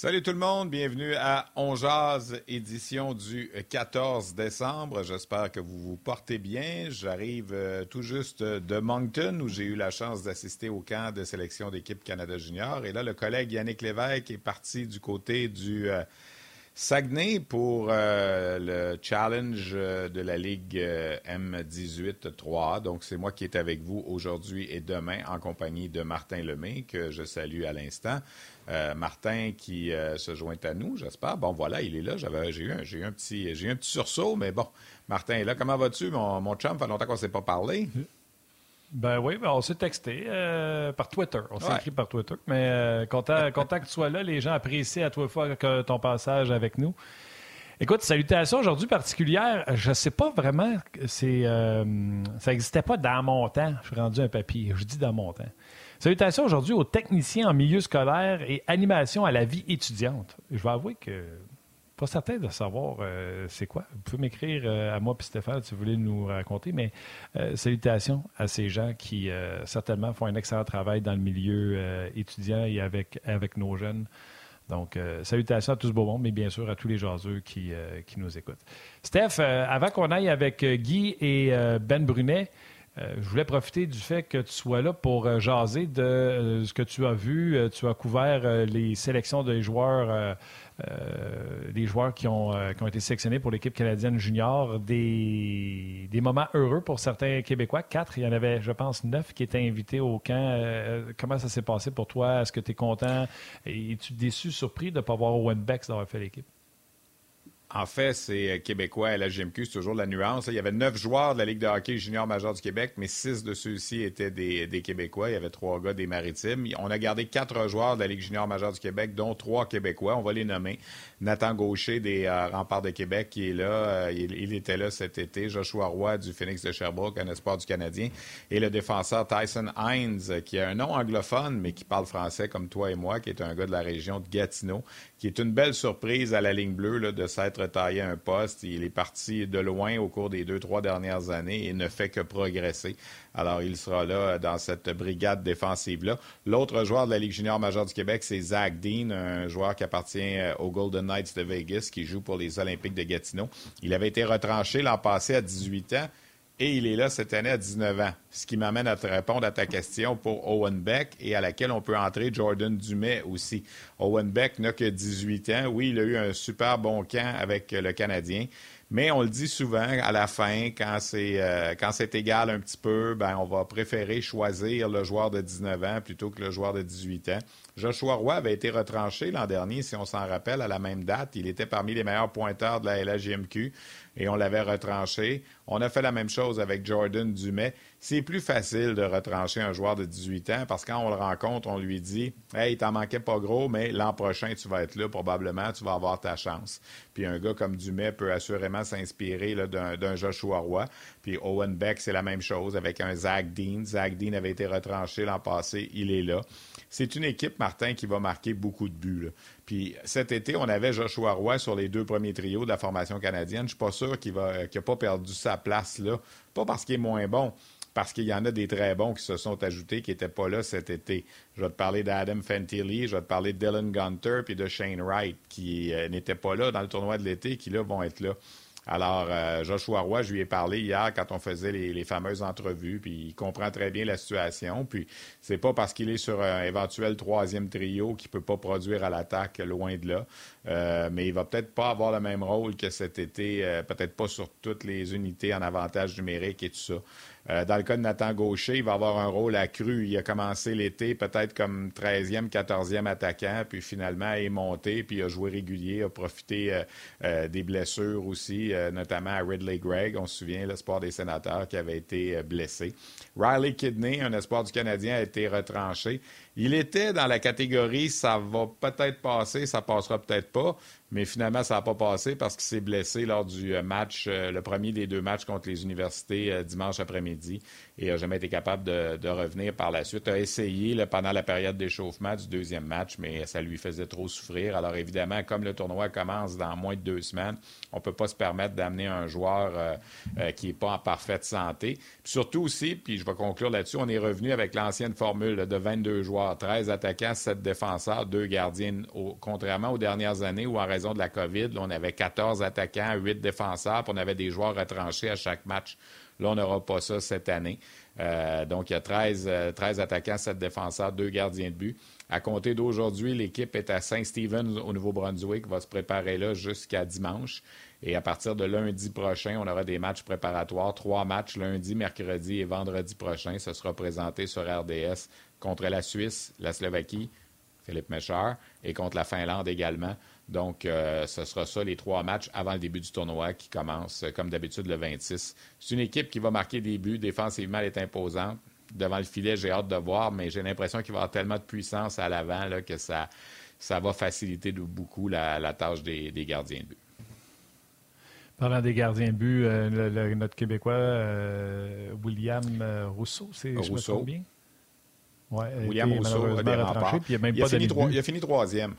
Salut tout le monde, bienvenue à On Jazz, édition du 14 décembre. J'espère que vous vous portez bien. J'arrive euh, tout juste de Moncton où j'ai eu la chance d'assister au camp de sélection d'équipe Canada Junior. Et là, le collègue Yannick Lévesque est parti du côté du euh, Saguenay pour euh, le challenge de la Ligue M18 3. Donc, c'est moi qui est avec vous aujourd'hui et demain en compagnie de Martin Lemay, que je salue à l'instant. Euh, Martin qui euh, se joint à nous, j'espère. Bon, voilà, il est là. J'avais, j'ai, eu un, petit, j'ai un petit sursaut, mais bon, Martin est là. Comment vas-tu, mon, mon chum? Fait longtemps qu'on ne s'est pas parlé. Ben oui, ben on s'est texté euh, par Twitter. On s'est écrit par Twitter. Mais content, content que tu sois là. Les gens apprécient à toi fois que ton passage avec nous. Écoute, salutations aujourd'hui particulière. Je ne sais pas vraiment, c'est, ça n'existait pas dans mon temps. Je suis rendu un papier. Je dis dans mon temps. Salutations aujourd'hui aux techniciens en milieu scolaire et animation à la vie étudiante. Je vais avouer que pas certain de savoir euh, c'est quoi. Vous pouvez m'écrire euh, à moi et Stéphane si vous voulez nous raconter, mais euh, salutations à ces gens qui certainement font un excellent travail dans le milieu étudiant et avec, avec nos jeunes. Donc, salutations à tout ce beau monde, mais bien sûr à tous les jaseux qui, qui nous écoutent. Steph, avant qu'on aille avec Guy et Ben Brunet, je voulais profiter du fait que tu sois là pour jaser de ce que tu as vu. tu as couvert les sélections des joueurs, des joueurs qui ont, qui ont été sélectionnés pour l'équipe canadienne junior. Des, moments heureux pour certains Québécois. Quatre, il y en avait, je pense, neuf qui étaient invités au camp. comment ça s'est passé pour toi? Est-ce que tu es content? Es-tu déçu, surpris de ne pas voir Owen Bex d'avoir fait l'équipe? En fait, c'est euh, québécois à la GMQ, c'est toujours la nuance. Il y avait neuf joueurs de la Ligue de hockey junior majeur du Québec, mais six de ceux-ci étaient des, Québécois. Il y avait trois gars des Maritimes. On a gardé quatre joueurs de la Ligue junior majeure du Québec, dont trois Québécois. On va les nommer. Nathan Gaucher des euh, Remparts de Québec qui est là. Euh, il, était là cet été. Joshua Roy du Phoenix de Sherbrooke, un espoir du Canadien. Et le défenseur Tyson Hines, qui a un nom anglophone, mais qui parle français comme toi et moi, qui est un gars de la région de Gatineau, qui est une belle surprise à la ligne bleue de s'être taillé un poste. Il est parti de loin au cours des deux, trois dernières années et ne fait que progresser. Alors, il sera là dans cette brigade défensive-là. L'autre joueur de la Ligue junior majeure du Québec, c'est Zach Dean, un joueur qui appartient euh, aux Golden Knights de Vegas, qui joue pour les Olympiques de Gatineau. Il avait été retranché l'an passé à 18 ans et il est là cette année à 19 ans. Ce qui m'amène à te répondre à ta question pour Owen Beck et à laquelle on peut entrer Jordan Dumais aussi. Owen Beck n'a que 18 ans. Oui, il a eu un super bon camp avec le Canadien. Mais on le dit souvent, à la fin, quand c'est euh, quand c'est égal un petit peu, ben on va préférer choisir le joueur de 19 ans plutôt que le joueur de 18 ans. Joshua Roy avait été retranché l'an dernier, si on s'en rappelle, à la même date. Il était parmi les meilleurs pointeurs de la LHJMQ et on l'avait retranché. On a fait la même chose avec Jordan Dumais. C'est plus facile de retrancher un joueur de 18 ans parce que quand on le rencontre, on lui dit Hey, t'en manquait pas gros, mais l'an prochain, tu vas être là, probablement, tu vas avoir ta chance. Puis un gars comme Dumais peut assurément s'inspirer d'un Joshua Roy. Puis Owen Beck, c'est la même chose avec un Zach Dean. Zach Dean avait été retranché l'an passé, il est là. C'est une équipe, Martin, qui va marquer beaucoup de buts. Puis cet été, on avait Joshua Roy sur les deux premiers trios de la formation canadienne. Je ne suis pas sûr qu'il n'a euh, pas perdu sa place là. Pas parce qu'il est moins bon, parce qu'il y en a des très bons qui se sont ajoutés qui n'étaient pas là cet été. Je vais te parler d'Adam Fantilli, je vais te parler de Dylan Gunter puis de Shane Wright qui euh, n'étaient pas là dans le tournoi de l'été, qui là vont être là. Alors, euh, Joshua Roy, je lui ai parlé hier quand on faisait les, fameuses entrevues, puis il comprend très bien la situation. Puis, c'est pas parce qu'il est sur un éventuel troisième trio qu'il peut pas produire à l'attaque, loin de là. Euh, mais il va peut-être pas avoir le même rôle que cet été, euh, peut-être pas sur toutes les unités en avantage numérique et tout ça. Euh, dans le cas de Nathan Gaucher, il va avoir un rôle accru. Il a commencé l'été peut-être comme 13e, 14e attaquant, puis finalement il est monté, puis a joué régulier, a profité euh, euh, des blessures aussi, notamment à Ridley Gregg, on se souvient, l'espoir des sénateurs qui avait été blessé. Riley Kidney, un espoir du Canadien, a été retranché. Il était dans la catégorie ça va peut-être passer, ça passera peut-être pas. Mais finalement, ça n'a pas passé parce qu'il s'est blessé lors du euh, match, euh, le premier des deux matchs contre les universités euh, dimanche après-midi et n'a jamais été capable de, revenir par la suite. Il a essayé pendant la période d'échauffement du deuxième match, mais ça lui faisait trop souffrir. Alors évidemment, comme le tournoi commence dans moins de deux semaines, on ne peut pas se permettre d'amener un joueur qui n'est pas en parfaite santé. surtout aussi, puis je vais conclure là-dessus, on est revenu avec l'ancienne formule de 22 joueurs, 13 attaquants, 7 défenseurs, 2 gardiens, contrairement aux dernières années où en de la COVID, on avait 14 attaquants, 8 défenseurs, puis on avait des joueurs retranchés à chaque match. Là, on n'aura pas ça cette année. Euh, donc, il y a 13, 13 euh, attaquants, 7 défenseurs, 2 gardiens de but. À compter d'aujourd'hui, l'équipe est à Saint-Stephen au Nouveau-Brunswick, va se préparer là jusqu'à dimanche. Et à partir de lundi prochain, on aura des matchs préparatoires, trois matchs lundi, mercredi et vendredi prochain. Ce sera présenté sur RDS contre la Suisse, la Slovaquie, Philippe Méchard, et contre la Finlande également. Donc, euh, ce sera ça les trois matchs avant le début du tournoi qui commence, euh, comme d'habitude, le 26. C'est une équipe qui va marquer des buts. Défensivement, elle est imposante. Devant le filet, j'ai hâte de voir, mais j'ai l'impression qu'il va y avoir tellement de puissance à l'avant que ça, ça va faciliter beaucoup la, tâche des, gardiens de but. Parlant des gardiens de but, euh, notre Québécois, William Rousseau, c'est Rousseau. bien? William Rousseau a, il, a fini il a fini troisième.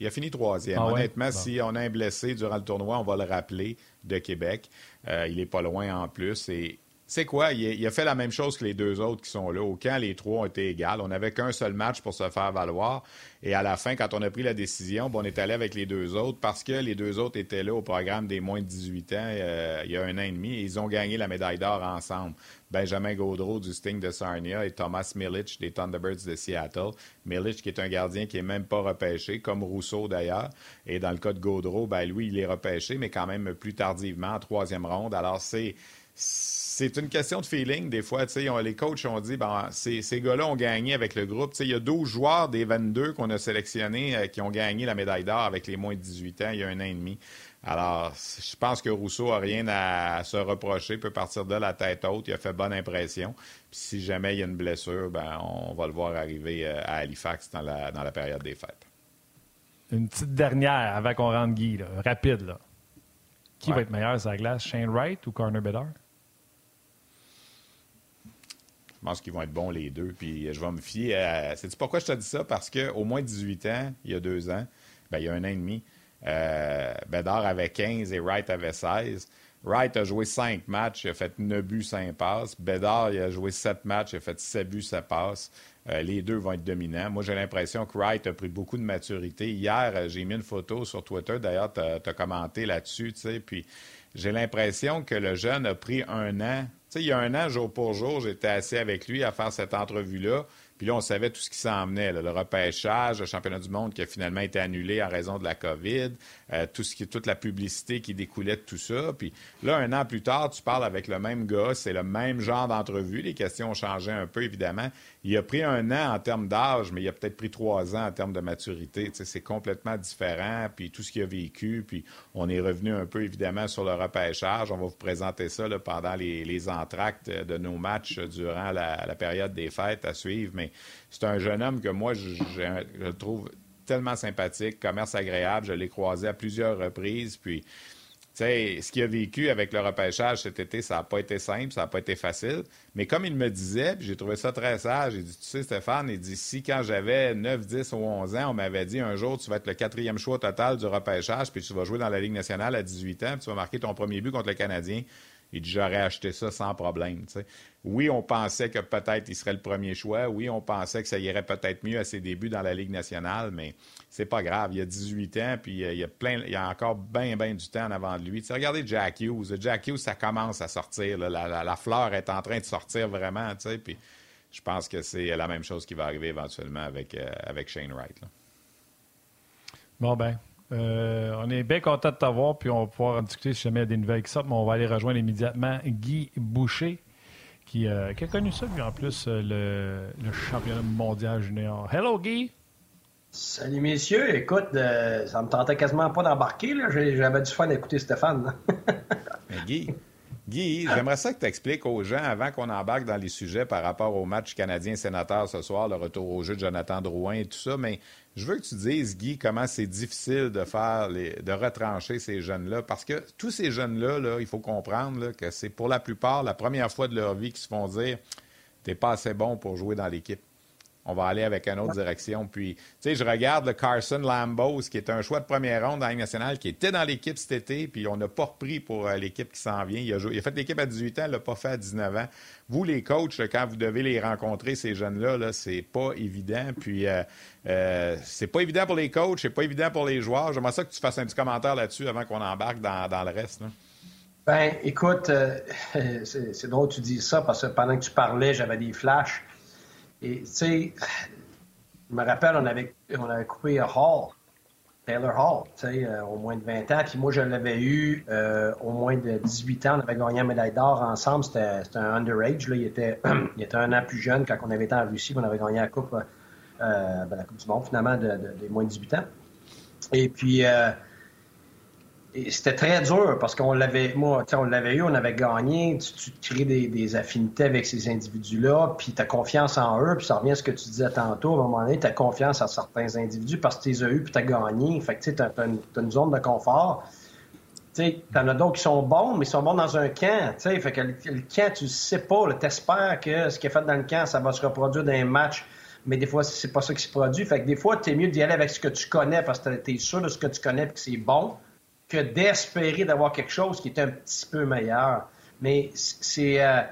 Il a fini troisième. Ah Honnêtement, si on a un blessé durant le tournoi, on va le rappeler de Québec. Euh, il est pas loin en plus. Et c'est quoi? Il, a fait la même chose que les deux autres qui sont là. Au camp, les trois ont été égales. On n'avait qu'un seul match pour se faire valoir. Et à la fin, quand on a pris la décision, on est allé avec les deux autres parce que les deux autres étaient là au programme des moins de 18 ans euh, il y a un an et demi ils ont gagné la médaille d'or ensemble. Benjamin Gaudreau du Sting de Sarnia et Thomas Milich des Thunderbirds de Seattle. Milich qui est un gardien qui n'est même pas repêché, comme Rousseau d'ailleurs. Et dans le cas de Gaudreau, ben lui, il est repêché, mais quand même plus tardivement, en troisième ronde. Alors c'est c'est une question de feeling. Des fois, les coachs ont dit bon, ces, ces gars-là ont gagné avec le groupe. il y a 12 joueurs des 22 qu'on a sélectionnés euh, qui ont gagné la médaille d'or avec les moins de 18 ans il y a un an et demi. Alors, je pense que Rousseau n'a rien à se reprocher, peut partir de la tête haute, il a fait bonne impression. Puis si jamais il y a une blessure, ben, on va le voir arriver euh, à Halifax dans la, dans la période des fêtes. Une petite dernière avant qu'on rentre Guy, rapide. Là. Qui va être meilleur sur la glace, Shane Wright ou Corner Bedard? Je pense qu'ils vont être bons les deux. Puis je vais me fier à. Sais-tu pourquoi je te dis ça? Parce qu'au moins 18 ans, il y a deux ans, ben, il y a un an et demi, euh, Bedard avait 15 et Wright avait 16. Wright a joué 5 matchs, il a fait 9 buts, 5 passes. Bedard, il a joué 7 matchs, il a fait 7 buts, 7 passes. Euh, les deux vont être dominants. Moi, j'ai l'impression que Wright a pris beaucoup de maturité. Hier, euh, j'ai mis une photo sur Twitter. D'ailleurs, tu as, commenté là-dessus. Puis, j'ai l'impression que le jeune a pris un an sais, il y a un an, jour pour jour, j'étais assis avec lui à faire cette entrevue-là. Puis là, on savait tout ce qui s'en. Le repêchage, le championnat du monde qui a finalement été annulé en raison de la COVID, euh, tout ce qui, toute la publicité qui découlait de tout ça. Puis là, un an plus tard, tu parles avec le même gars, c'est le même genre d'entrevue. Les questions ont changé un peu, évidemment. Il a pris un an en termes d'âge, mais il a peut-être pris trois ans en termes de maturité. c'est complètement différent. Puis tout ce qu'il a vécu, puis on est revenu un peu, évidemment, sur le repêchage. On va vous présenter ça pendant les, entractes de nos matchs durant la, période des fêtes à suivre. Mais c'est un jeune homme que moi, je, je, trouve tellement sympathique, commerce agréable. Je l'ai croisé à plusieurs reprises. Puis, ce qu'il a vécu avec le repêchage cet été, ça n'a pas été simple, ça n'a pas été facile. Mais comme il me disait, puis j'ai trouvé ça très sage, il dit, tu sais, Stéphane, il dit, si quand j'avais 9, 10 ou 11 ans, on m'avait dit un jour, tu vas être le quatrième choix total du repêchage, puis tu vas jouer dans la Ligue nationale à 18 ans, puis tu vas marquer ton premier but contre le Canadien. Il dit, j'aurais acheté ça sans problème. Oui, on pensait que peut-être il serait le premier choix. Oui, on pensait que ça irait peut-être mieux à ses débuts dans la Ligue nationale, mais c'est pas grave. Il a 18 ans, puis euh, il y a plein, il y a encore bien, bien du temps en avant de lui. regardez Jack Hughes. Jack Hughes, ça commence à sortir. La, fleur est en train de sortir vraiment, puis je pense que c'est la même chose qui va arriver éventuellement avec, euh, avec Shane Wright. Bon, ben, euh, on est bien content de t'avoir, puis on va pouvoir en discuter si jamais il y a des nouvelles qui sortent, mais on va aller rejoindre immédiatement Guy Boucher, qui, euh, a connu ça, lui, en plus, euh, le, championnat mondial junior. Hello, Guy! Salut, messieurs. Écoute, ça me tentait quasiment pas d'embarquer. J'avais du fun d'écouter Stéphane. mais Guy, Guy, j'aimerais ça que tu expliques aux gens, avant qu'on embarque dans les sujets par rapport au match canadien-sénateur ce soir, le retour au jeu de Jonathan Drouin et tout ça, mais je veux que tu dises, Guy, comment c'est difficile de faire, de retrancher ces jeunes-là, parce que tous ces jeunes-là, là, il faut comprendre que c'est pour la plupart la première fois de leur vie qu'ils se font dire « t'es pas assez bon pour jouer dans l'équipe » on va aller avec une autre direction. Puis, tu sais, je regarde le Carson Lambos, qui est un choix de première ronde dans la nationale, qui était dans l'équipe cet été, puis on n'a pas repris pour euh, l'équipe qui s'en vient. Il a, fait l'équipe à 18 ans, il l'a pas fait à 19 ans. Vous, les coachs, quand vous devez les rencontrer, ces jeunes-là, -là, c'est pas évident. Puis, euh, euh, c'est pas évident pour les coachs, c'est pas évident pour les joueurs. J'aimerais ça que tu fasses un petit commentaire là-dessus avant qu'on embarque dans, le reste. Ben, écoute, c'est drôle que tu dis ça parce que pendant que tu parlais, j'avais des flashs. Et, tu sais, je me rappelle, on avait, on avait coupé Hall, Taylor Hall, tu sais, euh, au moins de 20 ans. Puis moi, je l'avais eu euh, au moins de 18 ans. On avait gagné la médaille d'or ensemble. C'était un underage. Là. Il, était, il était un an plus jeune quand on avait été en Russie. On avait gagné la Coupe, euh, ben, la coupe du Monde, finalement, de, des moins de 18 ans. Et puis, c'était très dur parce qu'on l'avait, moi, on l'avait eu, on avait gagné. Tu, crées des, affinités avec ces individus-là, puis tu as confiance en eux, puis ça revient à ce que tu disais tantôt. À un moment donné, tu as confiance en certains individus parce que tu les as eus, puis tu as gagné. Fait que tu as, une zone de confort. Tu en as d'autres qui sont bons, mais ils sont bons dans un camp. Fait que le, camp, tu sais pas. Tu espères que ce qui est fait dans le camp, ça va se reproduire dans un match mais des fois, c'est pas ça qui se produit. Fait que des fois, tu es mieux d'y aller avec ce que tu connais parce que tu es sûr de ce que tu connais et que c'est bon que d'espérer d'avoir quelque chose qui est un petit peu meilleur. Mais c'est euh,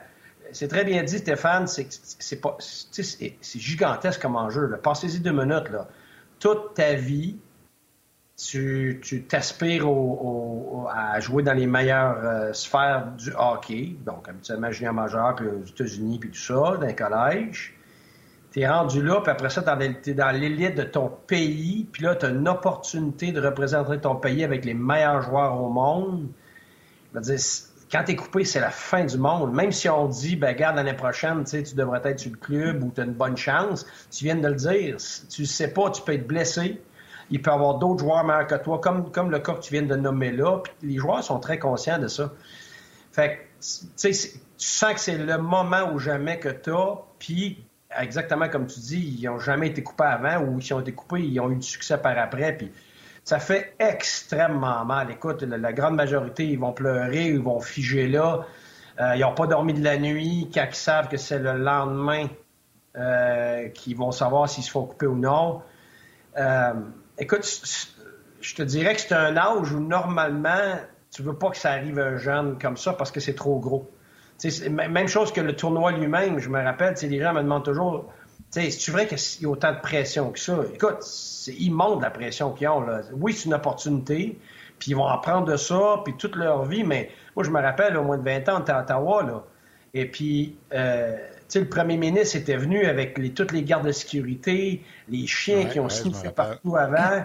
c'est très bien dit, Stéphane, c'est pas c'est gigantesque comme enjeu. Passez-y deux minutes. Là. Toute ta vie, tu t'aspires à jouer dans les meilleures euh, sphères du hockey, donc habituellement junior majeur, puis aux États-Unis, puis tout ça, dans les collèges tu es rendu là, puis après ça, tu es dans l'élite de ton pays, puis là, tu as une opportunité de représenter ton pays avec les meilleurs joueurs au monde. Je veux dire, quand tu es coupé, c'est la fin du monde. Même si on dit, ben, regarde, l'année prochaine, tu devrais être sur le club ou tu as une bonne chance, tu viens de le dire. Tu sais pas, tu peux être blessé. Il peut y avoir d'autres joueurs meilleurs que toi, comme, comme le cas que tu viens de nommer là. Puis les joueurs sont très conscients de ça. Fait que, tu sens que c'est le moment ou jamais que tu as, puis exactement comme tu dis, ils n'ont jamais été coupés avant ou s'ils ont été coupés, ils ont eu du succès par après. Puis ça fait extrêmement mal. Écoute, la, grande majorité, ils vont pleurer, ils vont figer là. Euh, ils n'ont pas dormi de la nuit quand ils savent que c'est le lendemain euh, qu'ils vont savoir s'ils se font couper ou non. Euh, écoute, je te dirais que c'est un âge où normalement, tu veux pas que ça arrive à un jeune comme ça parce que c'est trop gros même chose que le tournoi lui-même, je me rappelle, les gens me demandent toujours c'est vrai qu'il y a autant de pression que ça? Écoute, c'est immonde la pression qu'ils ont. Là. Oui, c'est une opportunité, puis ils vont apprendre de ça, puis toute leur vie, mais moi, je me rappelle, au moins de 20 ans, on était à Ottawa, là, et puis, euh, le premier ministre était venu avec les, toutes les gardes de sécurité, les chiens qui ont ouais, partout avant.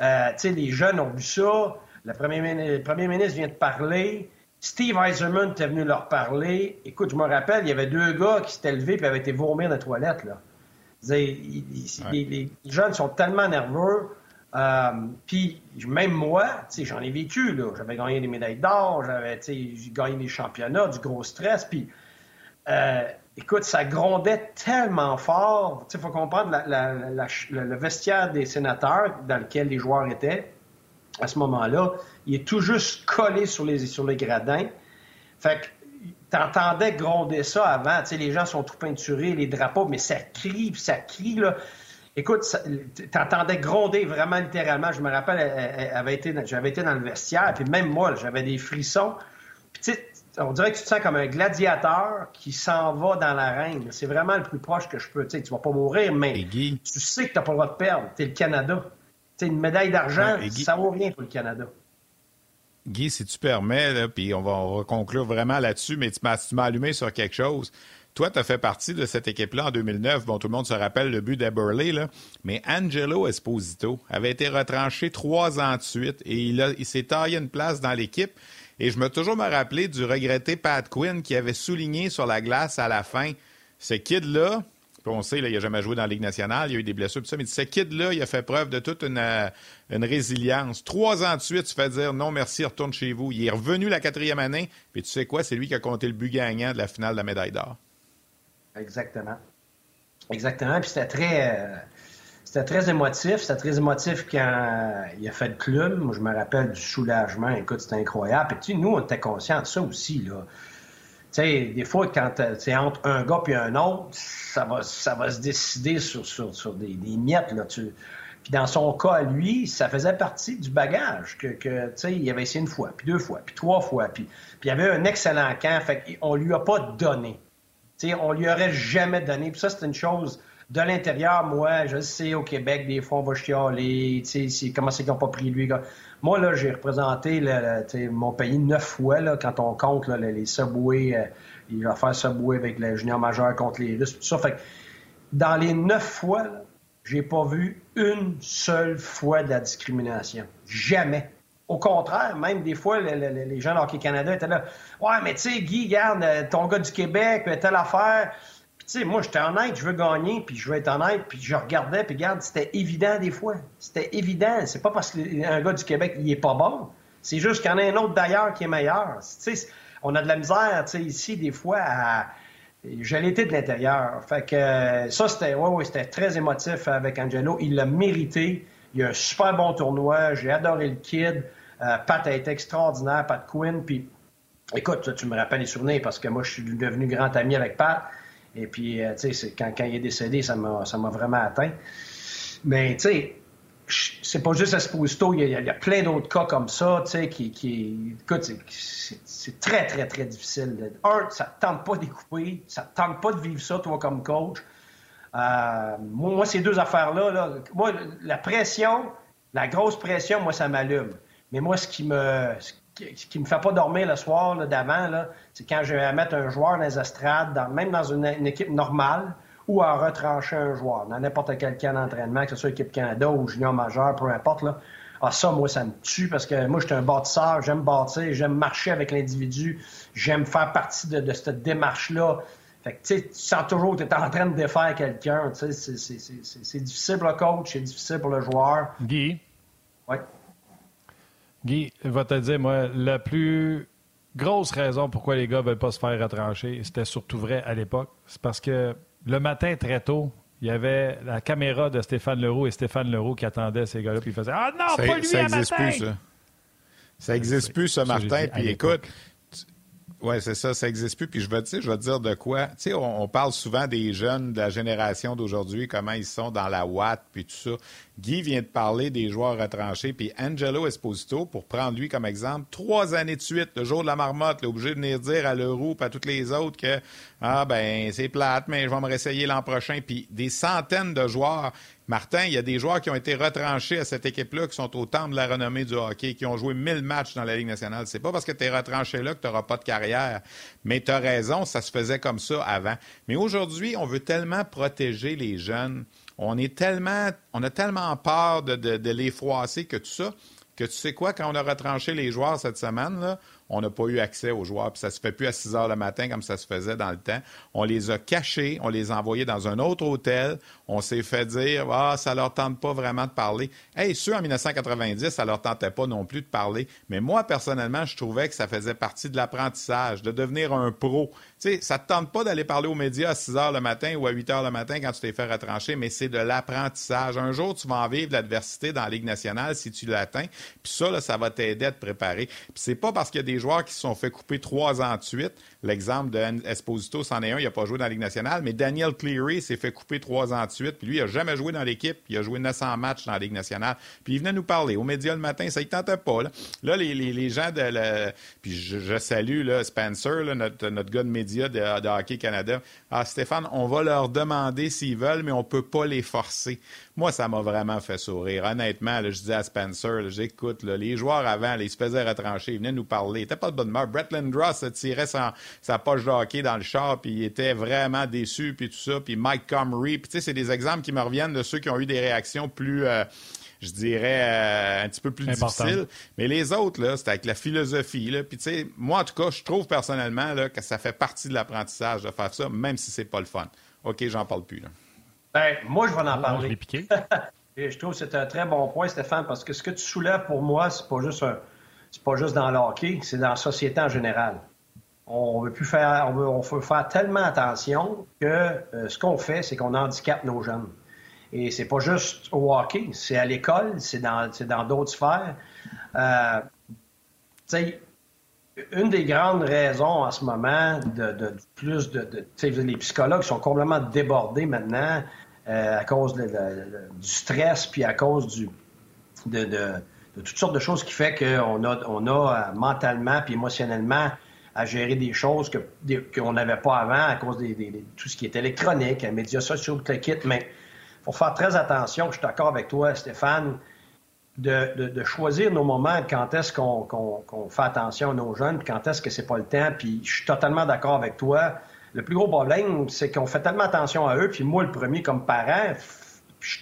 Euh, les jeunes ont vu ça. Le premier, le premier ministre vient de parler. Steve Eiserman était venu leur parler. Écoute, je me rappelle, il y avait deux gars qui s'étaient levés et avaient été vomir dans la toilette. Là. Les, jeunes sont tellement nerveux. Euh, puis même moi, j'en ai vécu. J'avais gagné des médailles d'or, j'avais gagné des championnats, du gros stress. Puis, euh, écoute, ça grondait tellement fort. Il faut comprendre le vestiaire des sénateurs dans lequel les joueurs étaient à ce moment-là. Il est tout juste collé sur les, sur les gradins. Fait que t'entendais gronder ça avant. Tu sais, les gens sont tout peinturés, les drapeaux, mais ça crie, ça crie, là. Écoute, t'entendais gronder vraiment littéralement. Je me rappelle, j'avais été, été dans le vestiaire, puis même moi, j'avais des frissons. Puis tu sais, on dirait que tu te sens comme un gladiateur qui s'en va dans l'arène. C'est vraiment le plus proche que je peux. Tu sais, tu vas pas mourir, mais tu sais que tu n'as pas le droit de perdre. Tu es le Canada. Tu une médaille d'argent, ça vaut rien pour le Canada. Guy, si tu permets, puis on va, conclure vraiment là-dessus, mais tu m'as allumé sur quelque chose. Toi, tu as fait partie de cette équipe-là en 2009. Bon, tout le monde se rappelle le but d'Eberle, là. Mais Angelo Esposito avait été retranché trois ans de suite et il, il s'est taillé une place dans l'équipe. Et je me toujours me rappeler du regretté Pat Quinn qui avait souligné sur la glace à la fin ce kid-là, on sait, il n'a jamais joué dans la Ligue nationale, il a eu des blessures, tout ça. Mais ce kid-là, il a fait preuve de toute une, euh, une, résilience. Trois ans de suite, tu fais dire non, merci, retourne chez vous. Il est revenu la quatrième année, puis tu sais quoi, c'est lui qui a compté le but gagnant de la finale de la médaille d'or. Exactement. Exactement. Puis c'était très. Euh, très émotif. C'était très émotif quand il a fait le club. Moi, je me rappelle du soulagement. Écoute, c'était incroyable. Puis, nous, on était conscients de ça aussi, là. Sais, des fois, quand c'est entre un gars et un autre, ça va, ça va se décider sur, sur, des, miettes, là. Puis dans son cas, lui, ça faisait partie du bagage que, que il avait essayé une fois, puis deux fois, puis trois fois, puis, puis il avait un excellent camp, fait qu'on lui a pas donné. Tu sais, on lui aurait jamais donné. Puis ça, c'est une chose de l'intérieur, moi, je sais, au Québec, des fois, on va chialer, tu sais, comment c'est qu'ils n'ont pas pris lui. Moi, là, j'ai représenté mon pays neuf fois, là, quand on compte les, les subways, euh, il va subway avec le junior majeur contre les Russes, tout ça. Fait dans les neuf fois, j'ai pas vu une seule fois de la discrimination. Jamais. Au contraire, même des fois, les, gens de Hockey Canada étaient là. Ouais, mais tu sais, Guy, garde, euh, ton gars du Québec, telle affaire tu sais, moi, j'étais honnête, je veux gagner, puis je veux être honnête, puis je regardais, puis regarde, c'était évident des fois. C'était évident. C'est pas parce qu'un gars du Québec, il est pas bon. C'est juste qu'il y en a un autre d'ailleurs qui est meilleur. Tu on a de la misère, tu sais, ici, des fois, à... Je de l'intérieur. Fait que ça, c'était ouais, ouais, c'était très émotif avec Angelo. Il l'a mérité. Il a un super bon tournoi. J'ai adoré le kid. Euh, Pat a été extraordinaire, Pat Quinn. Puis, écoute, tu me rappelles les souvenirs parce que moi, je suis devenu grand ami avec Pat. Et puis, euh, tu sais, quand, quand il est décédé, ça m'a vraiment atteint. Mais, tu sais, c'est pas juste Esposito, il y a, il y a plein d'autres cas comme ça, tu sais, qui, qui écoute, c'est très, très, très difficile. Un, ça te tente pas d'écouper, ça te tente pas de vivre ça, toi, comme coach. Euh, moi, ces deux affaires-là, là, moi, la pression, la grosse pression, moi, ça m'allume. Mais moi, ce qui me, qui me fait pas dormir le soir d'avant, c'est quand je vais mettre un joueur dans les estrades, même dans une, équipe normale, ou à retrancher un joueur, dans n'importe quel camp d'entraînement, que ce soit équipe Canada ou junior majeur, peu importe. Là. Ah, ça, moi, ça me tue parce que moi, je suis un bâtisseur, j'aime bâtir, j'aime marcher avec l'individu, j'aime faire partie de, cette démarche-là. Fait que, tu sens toujours que tu es en train de défaire quelqu'un. C'est difficile pour le coach, c'est difficile pour le joueur. Guy? Oui. Guy, je vais te dire, moi, la plus grosse raison pourquoi les gars ne veulent pas se faire retrancher, c'était surtout vrai à l'époque, c'est parce que le matin, très tôt, il y avait la caméra de Stéphane Leroux et Stéphane Leroux qui attendait ces gars-là, puis il faisait Ah non, pas lui ça à Plus, ça. Ça n'existe plus, ce Martin. Puis écoute, oui, c'est ça, ça n'existe plus. Puis je vais, je vais te dire de quoi. Tu sais, on, parle souvent des jeunes de la génération d'aujourd'hui, comment ils sont dans la Watt, puis tout ça. Guy vient de parler des joueurs retranchés, puis Angelo Esposito, pour prendre lui comme exemple, trois années de suite, le jour de la marmotte, il est obligé de venir dire à et à toutes les autres que ah ben c'est plate, mais je vais me réessayer l'an prochain. Puis des centaines de joueurs Martin, il y a des joueurs qui ont été retranchés à cette équipe-là, qui sont au temps de la renommée du hockey, qui ont joué 1000 matchs dans la Ligue nationale. C'est pas parce que tu es retranché là que tu n'auras pas de carrière. Mais tu as raison, ça se faisait comme ça avant. Mais aujourd'hui, on veut tellement protéger les jeunes. On est tellement, on a tellement peur de, de les froisser que tout ça, que tu sais quoi, quand on a retranché les joueurs cette semaine, là, on n'a pas eu accès aux joueurs, puis ça se fait plus à 6 heures le matin comme ça se faisait dans le temps. On les a cachés, on les a envoyés dans un autre hôtel, on s'est fait dire Ah, ça leur tente pas vraiment de parler. Hey, ceux en 1990, ça leur tentait pas non plus de parler. Mais moi, personnellement, je trouvais que ça faisait partie de l'apprentissage, de devenir un pro. Sais, ça te tente pas d'aller parler aux médias à 6 heures le matin ou à 8 heures le matin quand tu t'es fait retrancher, mais c'est de l'apprentissage. Un jour, tu vas en vivre l'adversité dans la Ligue nationale si tu l'atteins. Puis ça, là, ça va t'aider à te préparer. Puis c'est pas parce qu'il y a des joueurs qui se sont fait couper trois ans de suite. L'exemple de Esposito, c'en est un, il n'a pas joué dans la Ligue nationale, mais Daniel Cleary s'est fait couper trois ans de suite. Puis lui, il n'a jamais joué dans l'équipe. Il a joué 900 matchs dans la Ligue nationale. Puis il venait nous parler aux médias le matin. Ça ne tentait pas. Là, les, gens de. Puis je, salue là, Spencer, notre, notre gars de médias de, Hockey Canada. Ah, Stéphane, on va leur demander s'ils veulent, mais on ne peut pas les forcer. Moi, ça m'a vraiment fait sourire. Honnêtement, je disais à Spencer, j'écoute, les joueurs avant, ils se faisaient retrancher, ils venaient nous parler. Ils n'étaient pas de bonne humeur. Brett Lindros tirait sa, sa poche de hockey dans le char, puis il était vraiment déçu, puis tout ça. Puis Mike Comrie, puis tu sais, c'est des exemples qui me reviennent de ceux qui ont eu des réactions plus... Euh, je dirais, euh, un petit peu plus difficiles. Mais les autres, là, c'était avec la philosophie. Là. Puis, tu sais, moi, en tout cas, je trouve personnellement là, que ça fait partie de l'apprentissage de faire ça, même si c'est pas le fun. OK, j'en parle plus. Là. Ben, moi, je vais en Ah, parler. je piqué. Et je trouve que c'est un très bon point, Stéphane, parce que ce que tu soulèves pour moi, c'est pas juste un, c'est pas juste dans le hockey, c'est dans la société en général. On veut plus faire, on veut, on veut faire tellement attention que euh, ce qu'on fait, c'est qu'on handicape nos jeunes. Et c'est pas juste au hockey, c'est à l'école, c'est dans, c'est dans d'autres sphères. Euh, tu sais, une des grandes raisons en ce moment de, de plus de, de tu sais, les psychologues sont complètement débordés maintenant euh, à cause de- de- de- du stress puis à cause du de, de- de toutes sortes de choses qui fait qu'on a on a euh, mentalement puis émotionnellement à gérer des choses qu'on n'avait pas avant à cause des- tout ce qui est électronique, les médias sociaux, tout le kit. Mais faut faire très attention. Je suis d'accord avec toi, Stéphane de, de- de choisir nos moments, quand est-ce qu'on fait attention à nos jeunes, puis quand est-ce que c'est pas le temps. Puis je suis totalement d'accord avec toi. Le plus gros problème, c'est qu'on fait tellement attention à eux, puis moi, le premier, comme parent,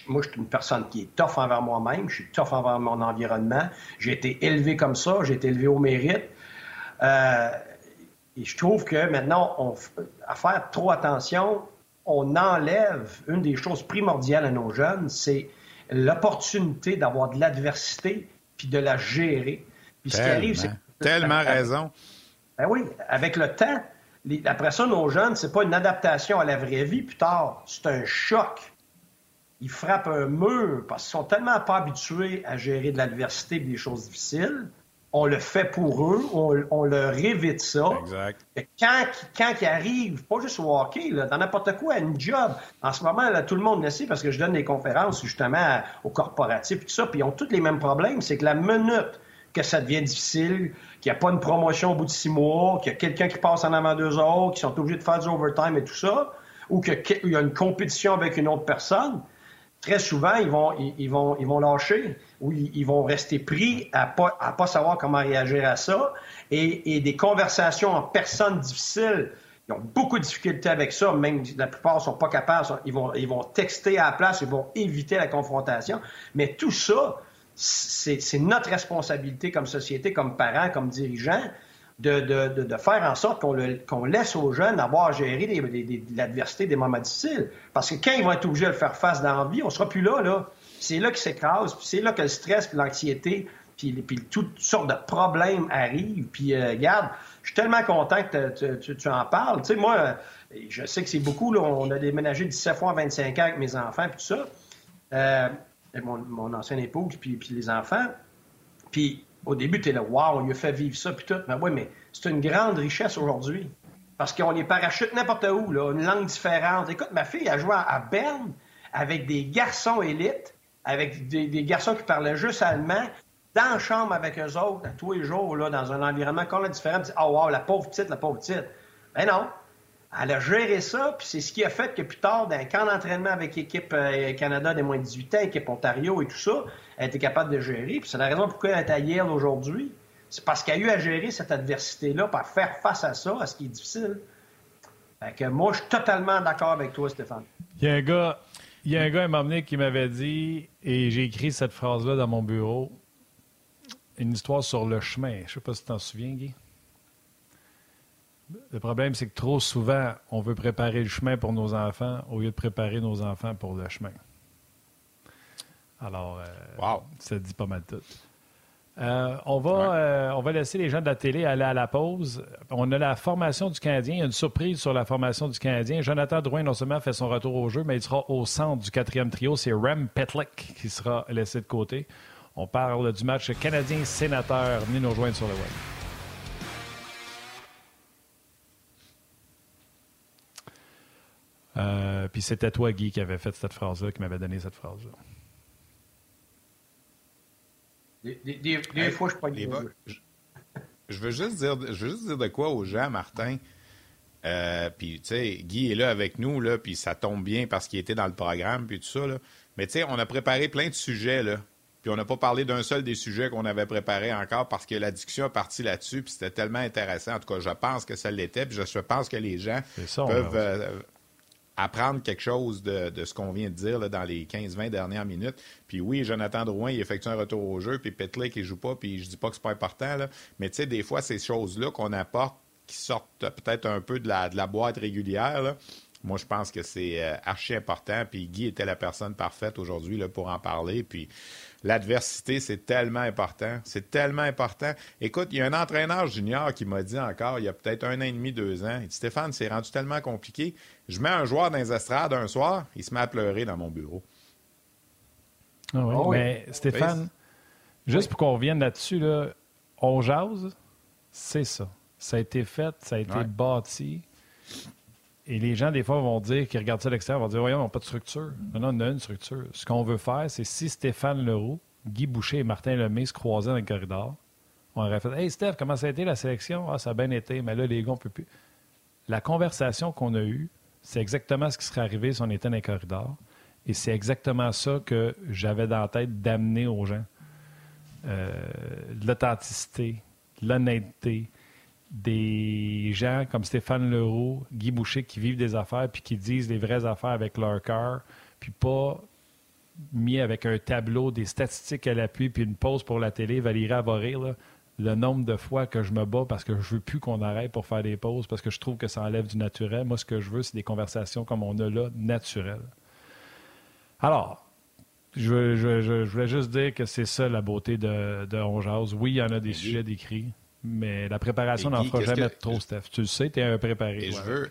moi, je suis une personne qui est tough envers moi-même, je suis tough envers mon environnement. J'ai été élevé comme ça, j'ai été élevé au mérite. Euh, et je trouve que maintenant, on, à faire trop attention, on enlève une des choses primordiales à nos jeunes, c'est l'opportunité d'avoir de l'adversité puis de la gérer. Puis ce qui arrive, c'est Tellement raison. Ben oui, avec le temps, les- après ça, nos jeunes, c'est pas une adaptation à la vraie vie plus tard, c'est un choc. Ils frappent un mur parce qu'ils sont tellement pas habitués à gérer de l'adversité et des choses difficiles. On le fait pour eux, on, on leur évite ça. Exact. Quand, quand ils arrivent, pas juste au hockey, là, dans n'importe quoi, à une job, en ce moment, là, tout le monde le sait parce que je donne des conférences justement aux corporatifs et tout ça, puis ils ont tous les mêmes problèmes. C'est que la minute que ça devient difficile, qu'il n'y a pas une promotion au bout de six mois, qu'il y a quelqu'un qui passe en avant d'eux autres, qui sont obligés de faire du overtime et tout ça, ou qu'il y a une compétition avec une autre personne, très souvent, ils vont, ils, vont, ils vont lâcher ou ils, vont rester pris à pas, à pas savoir comment réagir à ça. Et, et des conversations en personne difficiles, ils ont beaucoup de difficultés avec ça, même la plupart sont pas capables. Ils vont, ils vont texter à la place, ils vont éviter la confrontation. Mais tout ça, c'est notre responsabilité comme société, comme parents, comme dirigeants, de, de, de, faire en sorte qu'on laisse aux jeunes avoir à gérer l'adversité, des moments difficiles. Parce que quand ils vont être obligés de faire face dans la vie, on sera plus là, là. C'est là qu'ils s'écrasent, puis c'est là que le stress, puis l'anxiété, puis, puis toutes sortes de problèmes arrivent. Puis, euh, regarde, je suis tellement content que te- tu, tu en parles. Tu sais, moi, je sais que c'est beaucoup, là. On a déménagé 17 fois en 25 ans avec mes enfants, puis tout ça. Euh, mon, ancienne épouse, puis, les enfants. Puis au début, tu es là, waouh, on lui a fait vivre ça, puis tout. Mais oui, mais c'est une grande richesse aujourd'hui. Parce qu'on les parachute n'importe où, là, une langue différente. Écoute, ma fille a joué à Berne avec des garçons élites, avec des, garçons qui parlaient juste allemand, dans la chambre avec eux autres, à tous les jours, là, dans un environnement complètement différent. Puis, oh, wow, la pauvre petite, la pauvre petite. Ben non. Elle a géré ça, puis c'est ce qui a fait que plus tard, dans un camp d'entraînement avec l'équipe euh, Canada des moins de 18 ans, équipe Ontario et tout ça, elle était capable de gérer. Puis c'est la raison pourquoi elle est à Yale aujourd'hui. C'est parce qu'elle a eu à gérer cette adversité-là, par faire face à ça, à ce qui est difficile. Fait que moi, je suis totalement d'accord avec toi, Stéphane. Il y a un gars, il y a un gars à qui m'avait dit, et j'ai écrit cette phrase-là dans mon bureau, une histoire sur le chemin. Je sais pas si tu t'en souviens, Guy. Le problème, c'est que trop souvent, on veut préparer le chemin pour nos enfants au lieu de préparer nos enfants pour le chemin. Alors, euh, Wow. ça dit pas mal tout. Euh, on, va, euh, on va laisser les gens de la télé aller à la pause. On a la formation du Canadien. Il y a une surprise sur la formation du Canadien. Jonathan Drouin, non seulement fait son retour au jeu, mais il sera au centre du quatrième trio. C'est Rem Petlick qui sera laissé de côté. On parle du match Canadien-Sénateur. Venez nous rejoindre sur le web. Euh, puis c'était toi, Guy, qui avait fait cette phrase-là, qui m'avait donné cette phrase-là. Des, des- des- des Hey, fois, je pas les je, je veux juste dire, je veux juste dire de quoi aux gens, Martin. Euh, puis, tu sais, Guy est là avec nous, là, puis ça tombe bien parce qu'il était dans le programme, puis tout ça, là. Mais, tu sais, on a préparé plein de sujets, là. Puis on n'a pas parlé d'un seul des sujets qu'on avait préparés encore parce que la discussion est partie là-dessus, puis c'était tellement intéressant. En tout cas, je pense que ça l'était, puis je, pense que les gens ça, peuvent euh, apprendre quelque chose de, ce qu'on vient de dire dans les 15-20 dernières minutes. Puis oui, Jonathan Drouin, il effectue un retour au jeu, puis Petlick, il joue pas, puis je dis pas que c'est pas important, là, mais tu sais, des fois, ces choses-là qu'on apporte, qui sortent peut-être un peu de la, boîte régulière, moi, je pense que c'est euh, archi important. Puis Guy était la personne parfaite aujourd'hui pour en parler. Puis l'adversité, c'est tellement important. C'est tellement important. Écoute, il y a un entraîneur junior qui m'a dit encore, il y a peut-être un an et demi, deux ans, il dit, Stéphane, c'est rendu tellement compliqué. Je mets un joueur dans les estrades un soir, il se met à pleurer dans mon bureau. Ah oui, ah mais Stéphane, juste pour qu'on revienne là-dessus, là, on jase, c'est ça. Ça a été fait, ça a été bâti. Et les gens, des fois, vont dire, qui regardent ça à l'extérieur, vont dire Voyons, on n'a pas de structure. Non, non, on a une structure. Ce qu'on veut faire, c'est si Stéphane Leroux, Guy Boucher et Martin Lemay se croisaient dans le corridor, on aurait fait Hey Steph, comment ça a été la sélection? Ah, ça a bien été, mais là, les gars, on peut plus. La conversation qu'on a eue, c'est exactement ce qui serait arrivé si on était dans les corridors. Et c'est exactement ça que j'avais dans la tête d'amener aux gens. Euh, l'authenticité, l'honnêteté, des gens comme Stéphane Leroux, Guy Boucher qui vivent des affaires puis qui disent les vraies affaires avec leur cœur, puis pas mis avec un tableau, des statistiques à l'appui, puis une pause pour la télé. Valérie va rire, le nombre de fois que je me bats parce que je veux plus qu'on arrête pour faire des pauses, parce que je trouve que ça enlève du naturel. Moi, ce que je veux, c'est des conversations comme on a là, naturelles. Alors, je, je, voulais juste dire que c'est ça la beauté de, de On Oui, il y en a des sujets décrits. Mais la préparation n'en fera jamais trop, Steph? Tu le sais, tu es un préparé. Et je veux.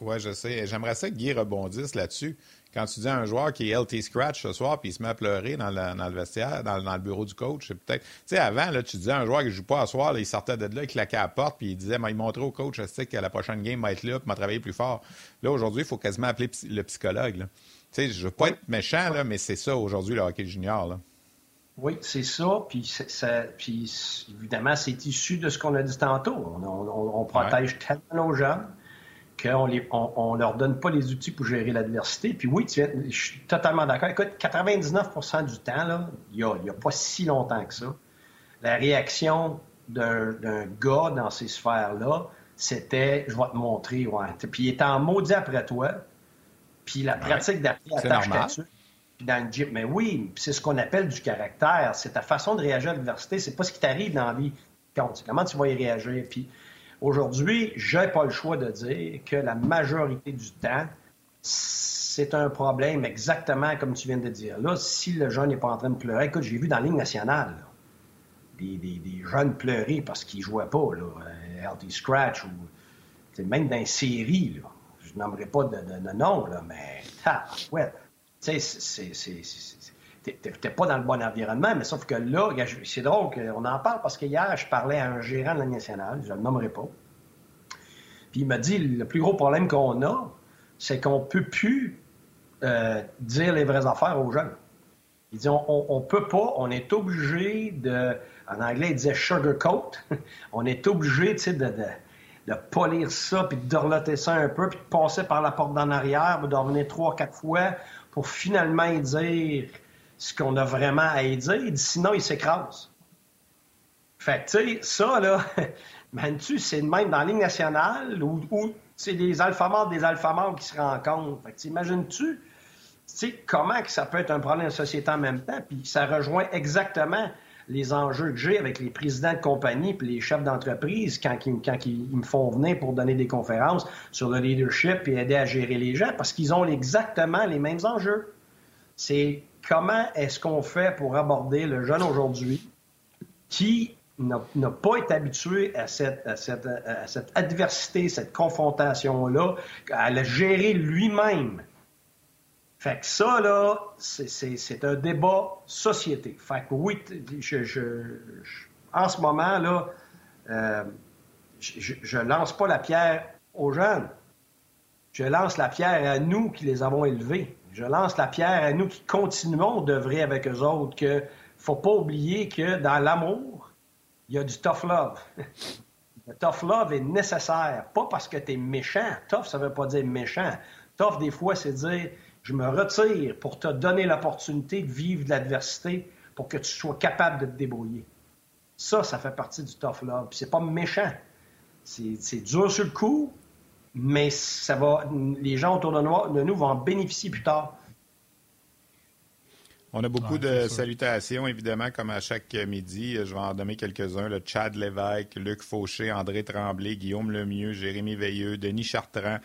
Oui, je sais. J'aimerais ça que Guy rebondisse là-dessus. Quand tu dis à un joueur qui est LT Scratch ce soir, puis il se met à pleurer dans le, vestiaire, dans, le bureau du coach, c'est peut-être. Tu sais, avant, là, tu disais à un joueur qui ne joue pas à soir, il sortait de là, il claquait à la porte, puis il disait, il montrait au coach que la prochaine game va être là, puis m'a travaillé plus fort. Là, aujourd'hui, il faut quasiment appeler le psychologue. Tu sais, je veux pas être méchant, là, mais c'est ça aujourd'hui, le hockey junior. Là. Oui, c'est ça. Puis, ça, puis évidemment, c'est issu de ce qu'on a dit tantôt. On, protège tellement nos jeunes qu'on ne on, leur donne pas les outils pour gérer l'adversité. Puis oui, tu, je suis totalement d'accord. Écoute, 99% du temps, là, il n'y a, a, pas si longtemps que ça, la réaction d'un gars dans ces sphères-là, c'était « je vais te montrer ouais. ». Puis il est en maudit après toi, puis la pratique d'après attache dans le gym. Mais oui, c'est ce qu'on appelle du caractère. C'est ta façon de réagir à l'adversité. C'est pas ce qui t'arrive dans la vie qui compte. C'est comment tu vas y réagir. Puis aujourd'hui, j'ai pas le choix de dire que la majorité du temps, c'est un problème exactement comme tu viens de dire. Là, si le jeune n'est pas en train de pleurer, écoute, j'ai vu dans la nationale des, jeunes pleurer parce qu'ils jouaient pas, là, LT Scratch ou même dans les séries. Là. Je n'aimerais pas de, nom, là, mais ouais tu sais, t'es pas dans le bon environnement, mais sauf que là, c'est drôle qu'on en parle parce que hier, je parlais à un gérant de la nationale, je ne le nommerai pas. Puis il m'a dit le plus gros problème qu'on a, c'est qu'on ne peut plus euh, dire les vraies affaires aux jeunes. Il dit on, ne peut pas, on est obligé de. En anglais, il disait sugarcoat. on est obligé, de, de, polir ça, puis de dorloter ça un peu, puis de passer par la porte d'en arrière, puis de revenir trois, quatre fois pour finalement dire ce qu'on a vraiment à dire. sinon, il s'écrase. Fait que, tu sais, ça, là, tu c'est le même dans la nationale où, c'est des alphamores des alphamores qui se rencontrent. Fait que, imagines-tu, tu sais, comment que ça peut être un problème de société en même temps, puis ça rejoint exactement les enjeux que j'ai avec les présidents de compagnie puis les chefs d'entreprise quand, ils, me font venir pour donner des conférences sur le leadership et aider à gérer les gens parce qu'ils ont exactement les mêmes enjeux. C'est comment est-ce qu'on fait pour aborder le jeune aujourd'hui qui n'a pas été habitué à cette, à cette, à cette adversité, cette confrontation-là, à le gérer lui-même fait que ça, là, c'est un débat société. Fait que oui, je, en ce moment, là, euh, je, ne lance pas la pierre aux jeunes. Je lance la pierre à nous qui les avons élevés. Je lance la pierre à nous qui continuons d'œuvrer avec eux autres, que faut pas oublier que dans l'amour, il y a du tough love. Le tough love est nécessaire, pas parce que tu es méchant. Tough, ça veut pas dire méchant. Tough, des fois, c'est dire je me retire pour te donner l'opportunité de vivre de l'adversité pour que tu sois capable de te débrouiller. Ça, ça fait partie du tough love. Puis c'est pas méchant. C'est dur sur le coup, mais ça va, les gens autour de nous, de nous vont en bénéficier plus tard. On a beaucoup de salutations, évidemment, comme à chaque midi. Je vais en donner quelques-uns. Le Chad Lévesque, Luc Fauché, André Tremblay, Guillaume Lemieux, Jérémy Veilleux, Denis Chartrand,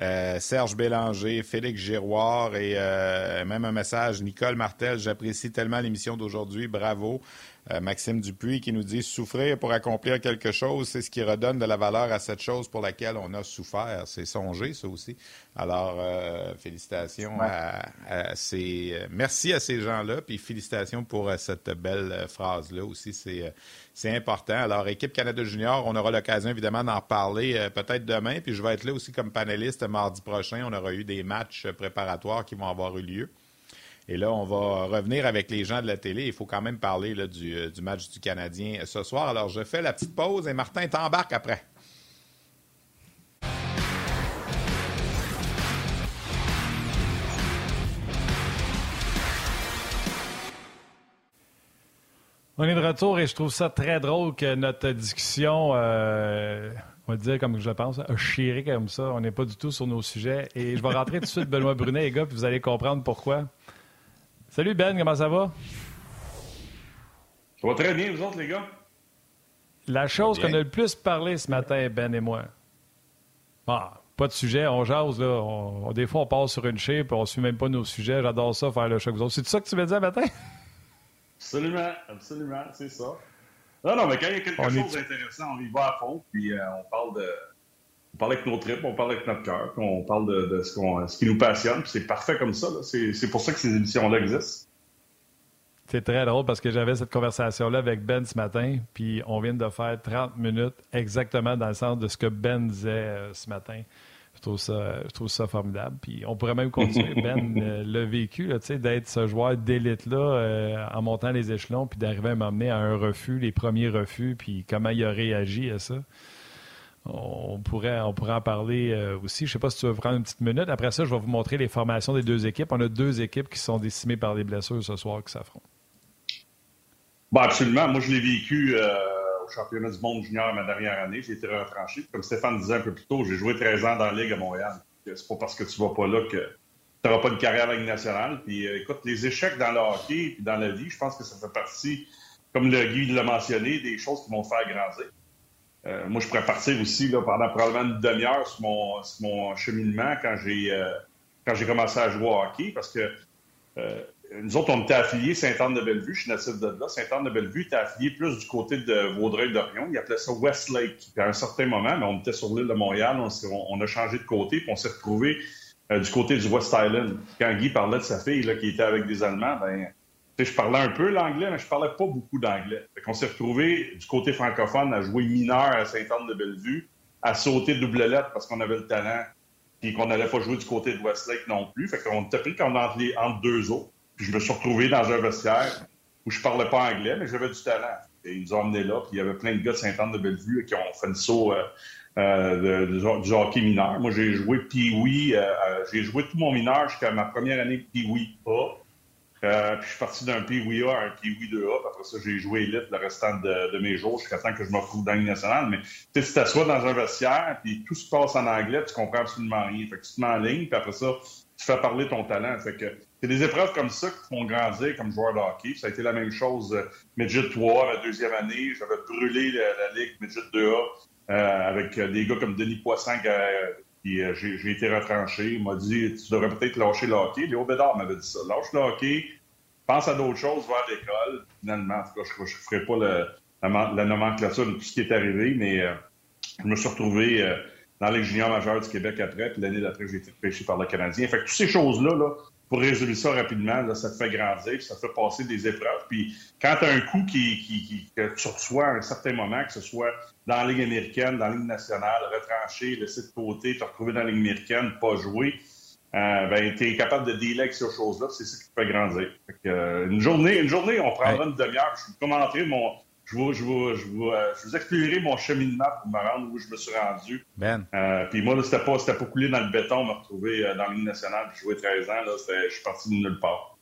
euh, Serge Bélanger, Félix Giroir et euh, même un message, Nicole Martel. J'apprécie tellement l'émission d'aujourd'hui. Bravo. Euh, Maxime Dupuis qui nous dit souffrir pour accomplir quelque chose, c'est ce qui redonne de la valeur à cette chose pour laquelle on a souffert. C'est songer, ça aussi. Alors, euh, félicitations à, ces. Euh, merci à ces gens-là, puis félicitations pour cette belle phrase-là aussi. C'est, c'est important. Alors, équipe Canada Junior, on aura l'occasion évidemment d'en parler peut-être demain, puis je vais être là aussi comme panéliste mardi prochain. On aura eu des matchs préparatoires qui vont avoir eu lieu. Et là, on va revenir avec les gens de la télé. Il faut quand même parler euh, du, match du Canadien ce soir. Alors, je fais la petite pause et Martin t'embarque après. On est de retour et je trouve ça très drôle que notre discussion, euh, on va dire comme je pense, a chiré comme ça. On n'est pas du tout sur nos sujets. Et je vais rentrer tout de suite Benoît Brunet, les gars, puis vous allez comprendre pourquoi. Salut Ben, comment ça va? Ça va très bien, vous autres, les gars? La chose qu'on a le plus parlé ce matin, Ben et moi. Ah, pas de sujet, on jase, là. des fois, on passe sur une shape, on ne suit même pas nos sujets. J'adore ça, faire le choc. C'est ça que tu veux dire matin? Absolument, absolument, c'est ça. Non, non, mais quand il y a quelque chose d'intéressant, on y va à fond, puis euh, on parle de on parle avec nos tripes, on parle avec notre cœur, on parle de, ce, ce, qui nous passionne. C'est parfait comme ça. C'est pour ça que ces émissions-là existent. C'est très drôle parce que j'avais cette conversation-là avec Ben ce matin, puis on vient de faire 30 minutes exactement dans le sens de ce que Ben disait euh, ce matin. Je trouve ça, je trouve ça formidable. Puis on pourrait même continuer. Ben euh, le vécu, d'être ce joueur d'élite-là euh, en montant les échelons, puis d'arriver à m'emmener à un refus, les premiers refus, puis comment il a réagi à ça on pourrait, en parler euh, aussi. Je ne sais pas si tu veux prendre une petite minute. Après ça, je vais vous montrer les formations des deux équipes. On a deux équipes qui sont décimées par des blessures ce soir qui s'affrontent. Bon, absolument. Moi, je l'ai vécu euh, au championnat du monde junior ma dernière année. J'ai été retranché. Comme Stéphane disait un peu plus tôt, j'ai joué 13 ans dans la Ligue à Montréal. C'est pas parce que tu vas pas là que tu n'auras pas de carrière avec nationale. Puis euh, écoute, les échecs dans le hockey et dans la vie, je pense que ça fait partie, comme le Guy l'a mentionné, des choses qui vont faire grandir. Euh, moi, je pourrais partir aussi là, pendant probablement une demi-heure sur mon, cheminement quand j'ai euh, quand j'ai commencé à jouer au hockey, parce que euh, nous autres, on était affiliés Saint-Anne-de-Bellevue. Je suis natif de là. Saint-Anne-de-Bellevue était affilié plus du côté de Vaudreuil-Dorion. Ils appelaient ça Westlake. Puis à un certain moment, mais on était sur l'île de Montréal, on, a changé de côté, puis on s'est retrouvé du côté du West Island. Quand Guy parlait de sa fille là, qui était avec des Allemands, ben je parlais un peu l'anglais, mais je parlais pas beaucoup d'anglais. On s'est retrouvé du côté francophone à jouer mineur à Sainte-Anne-de-Bellevue, à sauter double lettre parce qu'on avait le talent, puis qu'on n'allait pas jouer du côté de Westlake non plus. Fait qu'on était pris comme entre, entre deux autres. Puis je me suis retrouvé dans un vestiaire où je parlais pas anglais, mais j'avais du talent. Et ils nous ont emmenés là, puis il y avait plein de gars de Sainte-Anne-de-Bellevue qui ont fait le saut euh, euh, du hockey mineur. Moi, j'ai joué Pee-Wee, euh, j'ai joué tout mon mineur jusqu'à ma première année Pee-Wee A. Euh, puis je suis parti d'un Pee-Wee A à un Pee-Wee 2A. Puis après ça, j'ai joué élite le restant de, mes jours jusqu'à temps que je me retrouve dans l'Union nationale. Mais tu sais, si t'assois dans un vestiaire, puis tout se passe en anglais, tu comprends absolument rien. Fait que tu te mets en ligne, puis après ça, tu fais parler ton talent. Fait que c'est des épreuves comme ça qui font grandir comme joueur de hockey. ça a été la même chose euh, Midget 3, la deuxième année. J'avais brûlé la, Ligue Midget 2A euh, avec des gars comme Denis Poisson puis j'ai été retranché. Il m'a dit Tu devrais peut-être lâcher le hockey. Léo Bédard m'avait dit ça. Lâche le hockey, pense à d'autres choses, va à l'école. Finalement, en tout cas, je ne ferai pas la, nomenclature de tout ce qui est arrivé, mais euh, je me suis retrouvé euh, dans les majeurs du Québec après, puis l'année d'après, j'ai été pêché par le Canadien. Fait que toutes ces choses-là, là, pour résoudre ça rapidement, ça te fait grandir, ça te fait passer des épreuves. Puis quand tu as un coup qui, qui, que tu reçois à un certain moment, que ce soit dans la Ligue américaine, dans la Ligue nationale, retranché, laissé de côté, te retrouvé dans la Ligue américaine, pas joué, euh, ben, tu es capable de délai ces choses-là, c'est ça qui te fait grandir. Euh, une, journée, une journée, on prendra une demi-heure, je vous commenterai mon. Je vous, je, vous, je, vous, euh, je vous expliquerai mon cheminement pour me rendre où je me suis rendu. Ben. puis moi, c'était pas, pas coulé dans le béton, me retrouver dans l'île nationale, puis jouer 13 ans, là, je suis parti de nulle part.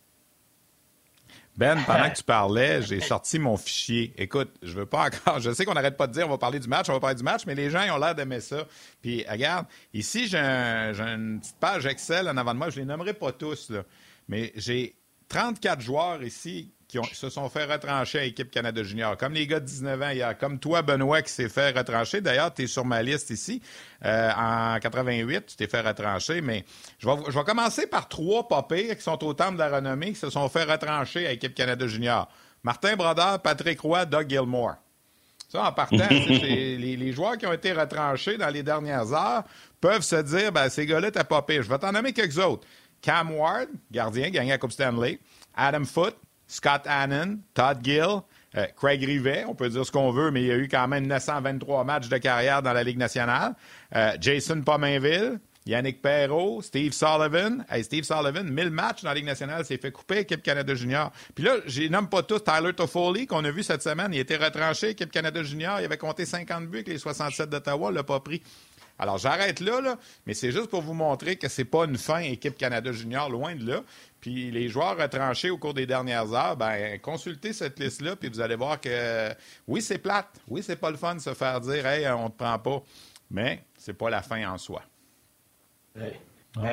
Ben, pendant que tu parlais, j'ai sorti mon fichier. Écoute, je veux pas encore. Je sais qu'on n'arrête pas de dire on va parler du match, on va parler du match, mais les gens ils ont l'air d'aimer ça. Puis regarde, ici j'ai une petite page Excel en avant de moi. Je les nommerai pas tous là, mais j'ai 34 joueurs ici qui se sont fait retrancher à l'équipe Canada Junior, comme les gars de 19 ans hier, comme toi, Benoît, qui s'est fait retrancher. D'ailleurs, tu es sur ma liste ici. Euh, en 88, tu t'es fait retrancher, mais je vais, je vais commencer par trois papés qui sont au temple de la renommée, qui se sont fait retrancher à l'équipe Canada Junior. Martin Brodeur, Patrick Roy, Doug Gilmore. Ça, en partant, les, les, joueurs qui ont été retranchés dans les dernières heures peuvent se dire, ben, ces gars-là, t'as pas Je vais t'en nommer quelques autres. Cam Ward, gardien, gagné à Coupe Stanley. Adam Foote, Scott Hannon, Todd Gill, euh, Craig Rivet, on peut dire ce qu'on veut, mais il y a eu quand même 923 matchs de carrière dans la Ligue nationale. Euh, Jason Pomainville, Yannick Perrault, Steve Sullivan. Hey, Steve Sullivan, 1000 matchs dans la Ligue nationale, s'est fait couper équipe Canada Junior. Puis là, je nomme pas tous. Tyler Toffoli, qu'on a vu cette semaine, il était retranché équipe Canada Junior. Il avait compté 50 buts avec les 67 d'Ottawa, l'a pas pris. Alors, j'arrête là, là, mais c'est juste pour vous montrer que c'est pas une fin équipe Canada Junior, loin de là. Puis les joueurs retranchés au cours des dernières heures, ben consultez cette liste-là, puis vous allez voir que oui, c'est plate. Oui, c'est pas le fun de se faire dire Hey, on te prend pas. Mais c'est pas la fin en soi. Non,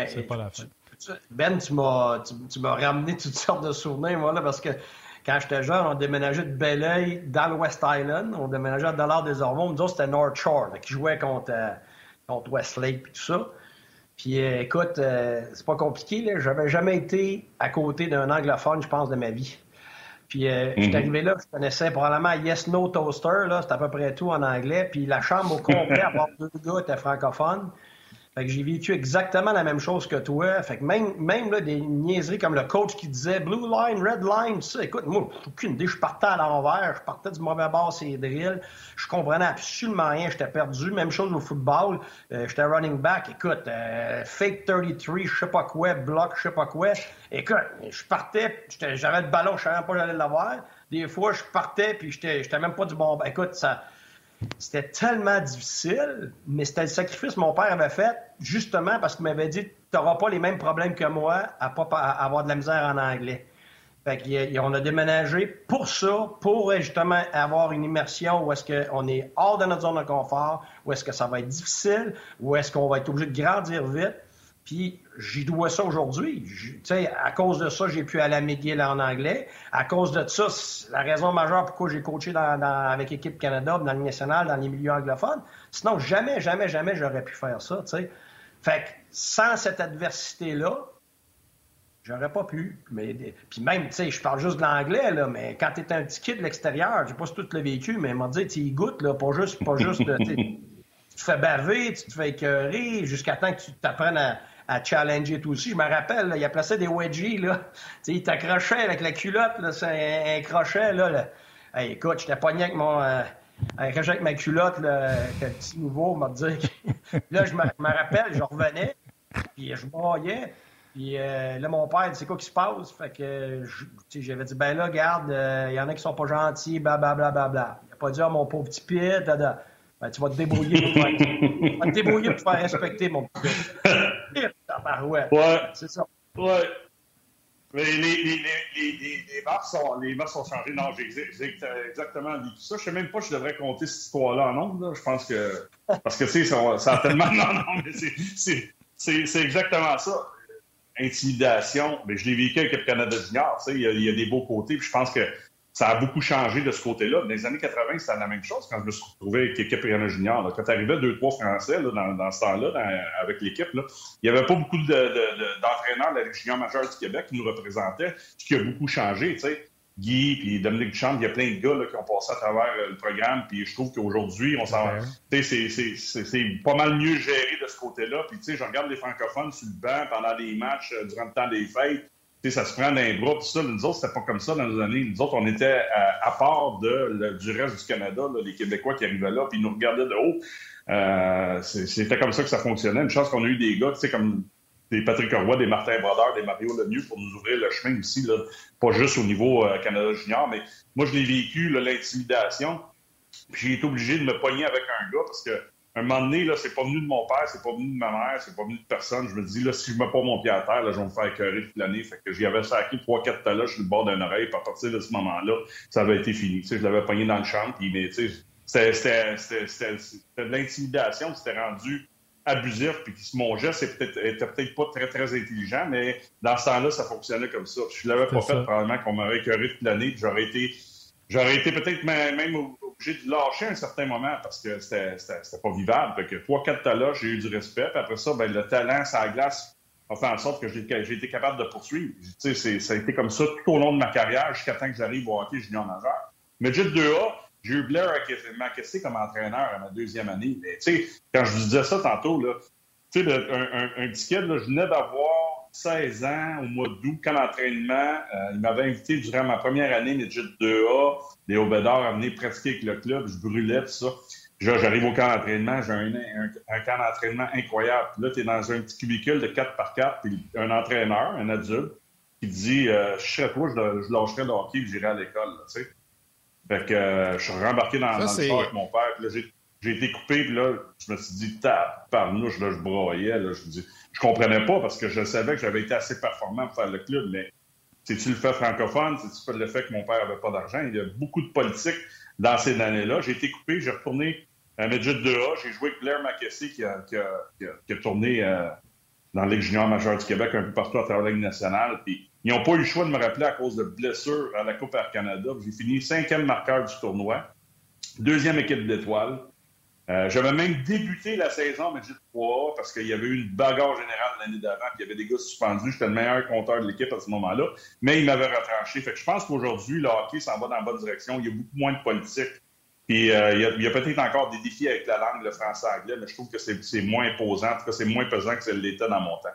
c'est pas la fin. Ben, tu m'as, tu, m'as ramené toutes sortes de souvenirs, moi, là, parce que quand j'étais jeune, on déménageait de Belleuil dans le West Island. On déménageait à Dollar des Ormeaux. Nous autres, c'était North Shore, qui jouait contre, euh, contre Westlake et tout ça. Puis euh, écoute, euh, c'est pas compliqué. Là. J'avais jamais été à côté d'un anglophone, je pense, de ma vie. Puis euh, je suis mhm. arrivé là, je connaissais probablement Yes No Toaster, là, c'était à peu près tout en anglais. Puis la chambre au complet, à part deux gars, était francophone. Fait que j'ai vécu exactement la même chose que toi. Fait que même, même là, des niaiseries comme le coach qui disait Blue line, red line, ça, écoute, moi, aucune idée, je partais à l'envers, je partais du mauvais bord, c'est drills. Je comprenais absolument rien, j'étais perdu. Même chose au football, euh, j'étais running back, écoute, euh, fake 33, je sais pas quoi, block, je sais pas quoi. Écoute, je partais, j'avais le ballon, je savais pas j'allais l'avoir. Des fois, je partais, puis j'étais même pas du bon. Écoute, ça c'était tellement difficile, mais c'était le sacrifice que mon père avait fait, justement parce qu'il m'avait dit Tu n'auras pas les mêmes problèmes que moi à, avoir de la misère en anglais. Fait on a déménagé pour ça, pour justement avoir une immersion où est-ce qu'on est hors de notre zone de confort, où est-ce que ça va être difficile, où est-ce qu'on va être obligé de grandir vite. Puis j'y dois ça aujourd'hui. À cause de ça, j'ai pu aller à McGill en anglais. À cause de ça, la raison majeure pourquoi j'ai coaché dans, avec l'équipe Canada, dans le national, dans les milieux anglophones. Sinon, jamais, jamais, jamais j'aurais pu faire ça. T'sais. Fait que sans cette adversité-là, j'aurais pas pu. Mais, puis même, tu sais, je parle juste de l'anglais, là, mais quand tu es un petit kid de l'extérieur, j'ai pas tout le vécu, mais m'a dit, tu y goûtes, là, pas juste, pas juste, tu te fais baver, tu te fais écœurer, jusqu'à temps que tu t'apprennes à à challenger tout aussi. Je me rappelle, il a placé des wedgies, là. il t'accrochait avec la culotte, là, c'est un, crochet, là. là. Hey, écoute, j'étais pogné avec mon... Euh, avec ma culotte, là, un petit nouveau, m'a dit. là, je me, rappelle, je revenais, puis je broyais. Puis euh, là, mon père, c'est quoi qui se passe? Fait que j'avais dit, ben là, garde, il euh, y en a qui sont pas gentils, blablabla. Bla, bla, bla. Il a pas dit, oh, mon pauvre petit pied, ben, tu vas te débrouiller pour faire, te débrouiller pour faire respecter, mon petit Ouais. C'est ça. Ouais. Mais les, les, les, les, sont, les sont. Non, j'ai exactement dit tout ça. Je sais même pas si je devrais compter cette histoire-là en nombre. Je pense que. Parce que, tu sais, ça, a tellement. Non, non, mais c'est exactement ça. Intimidation. Mais je l'ai vécu avec le Canada Junior. Tu sais, il y, a, il y a des beaux côtés. Puis je pense que ça a beaucoup changé de ce côté-là. Dans les années 80, c'était la même chose quand je me suis retrouvé avec l'équipe Rihanna Junior. Quand tu arrivais deux, trois Français dans, ce temps-là, avec l'équipe, il n'y avait pas beaucoup d'entraîneurs de, de, de, la Junior majeure du Québec qui nous représentaient, ce qui a beaucoup changé. sais. Guy puis Dominique Duchamp, il y a plein de gars qui ont passé à travers euh, le programme. Puis je trouve qu'aujourd'hui, on s'en, c'est pas mal mieux géré de ce côté-là. Puis tu sais, je regarde les francophones sur le banc pendant les matchs, euh, durant le temps des fêtes ça se prend dans les bras, tout ça. Nous autres, c'était pas comme ça dans les années. Nous autres, on était à, part de, du reste du Canada, les Québécois qui arrivaient là, puis ils nous regardaient de haut. Euh, c'était comme ça que ça fonctionnait. Une chance qu'on a eu des gars, tu sais, comme des Patrick Roy, des Martin Brodeur, des Mario Lemieux pour nous ouvrir le chemin aussi, là, pas juste au niveau euh, Canada Junior, mais moi, je l'ai vécu, l'intimidation. Puis j'ai été obligé de me pogner avec un gars parce que un moment donné, là, c'est pas venu de mon père, c'est pas venu de ma mère, c'est pas venu de personne. Je me dis, là, si je mets pas mon pied à terre, là, je vais me faire écœurer toute l'année. Fait que j'y avais sacré trois, quatre taloches sur le bord d'une oreille. Puis à partir de ce moment-là, ça avait été fini. Tu sais, je l'avais pogné dans le champ. Puis, mais, tu sais, c'était de l'intimidation. C'était rendu abusif, puis mon geste était peut-être pas très, très intelligent, mais dans ce temps-là, ça fonctionnait comme ça. Je l'avais pas fait, probablement qu'on m'aurait écœuré toute l'année, j'aurais été, j'aurais été peut-être même, lâcher à un certain moment parce que c'était, pas vivable. Fait que trois, quatre talents, j'ai eu du respect, puis après ça, ben, le talent, ça glace, a fait en sorte que j'ai, été capable de poursuivre. Tu sais, ça a été comme ça tout au long de ma carrière jusqu'à temps que j'arrive au hockey junior majeur. Mais juste 2A, j'ai eu Blair McKessie comme entraîneur à ma deuxième année. Mais, tu sais, quand je vous disais ça tantôt, là, tu sais, un, un, ticket, là, je venais d'avoir 16 ans au mois d'août, quand l'entraînement, euh, il m'avait invité durant ma première année midget 2A, les Obédors à venir pratiquer avec le club. Je brûlais, tout ça. J'arrive au camp d'entraînement, j'ai un, un, camp d'entraînement incroyable. là, tu es dans un petit cubicule de 4 par 4, puis un entraîneur, un adulte, qui dit euh, Je serais toi, je, je lâcherais le hockey et j'irai à l'école. Tu sais. Fait que euh, je suis rembarqué dans, dans le sport avec mon père. Là, j'ai, j'ai été coupé, puis là, je me suis dit, par nous, je broyais. Je, dis, je comprenais pas parce que je savais que j'avais été assez performant pour faire le club, mais si tu le fais francophone, si tu fais le fait que mon père avait pas d'argent, il y a beaucoup de politique dans ces années-là. J'ai été coupé, j'ai retourné à Midget 2A, j'ai joué avec Blair McKessie qui a, qui qui a, tourné euh, dans la Ligue junior majeure du Québec un peu partout à travers la Ligue nationale. Puis ils n'ont pas eu le choix de me rappeler à cause de blessures à la Coupe Air Canada. J'ai fini cinquième marqueur du tournoi, deuxième équipe d'étoiles. Euh, j'avais même débuté la saison mais j'ai 3 parce qu'il y avait eu une bagarre générale l'année d'avant, puis il y avait des gars suspendus. J'étais le meilleur compteur de l'équipe à ce moment-là, mais il m'avait retranché. Fait que je pense qu'aujourd'hui, le hockey s'en va dans la bonne direction. Il y a beaucoup moins de politique. Puis euh, il y a, peut-être encore des défis avec la langue, le français-anglais, mais je trouve que c'est moins imposant. En tout cas, c'est moins pesant que l'était dans mon temps.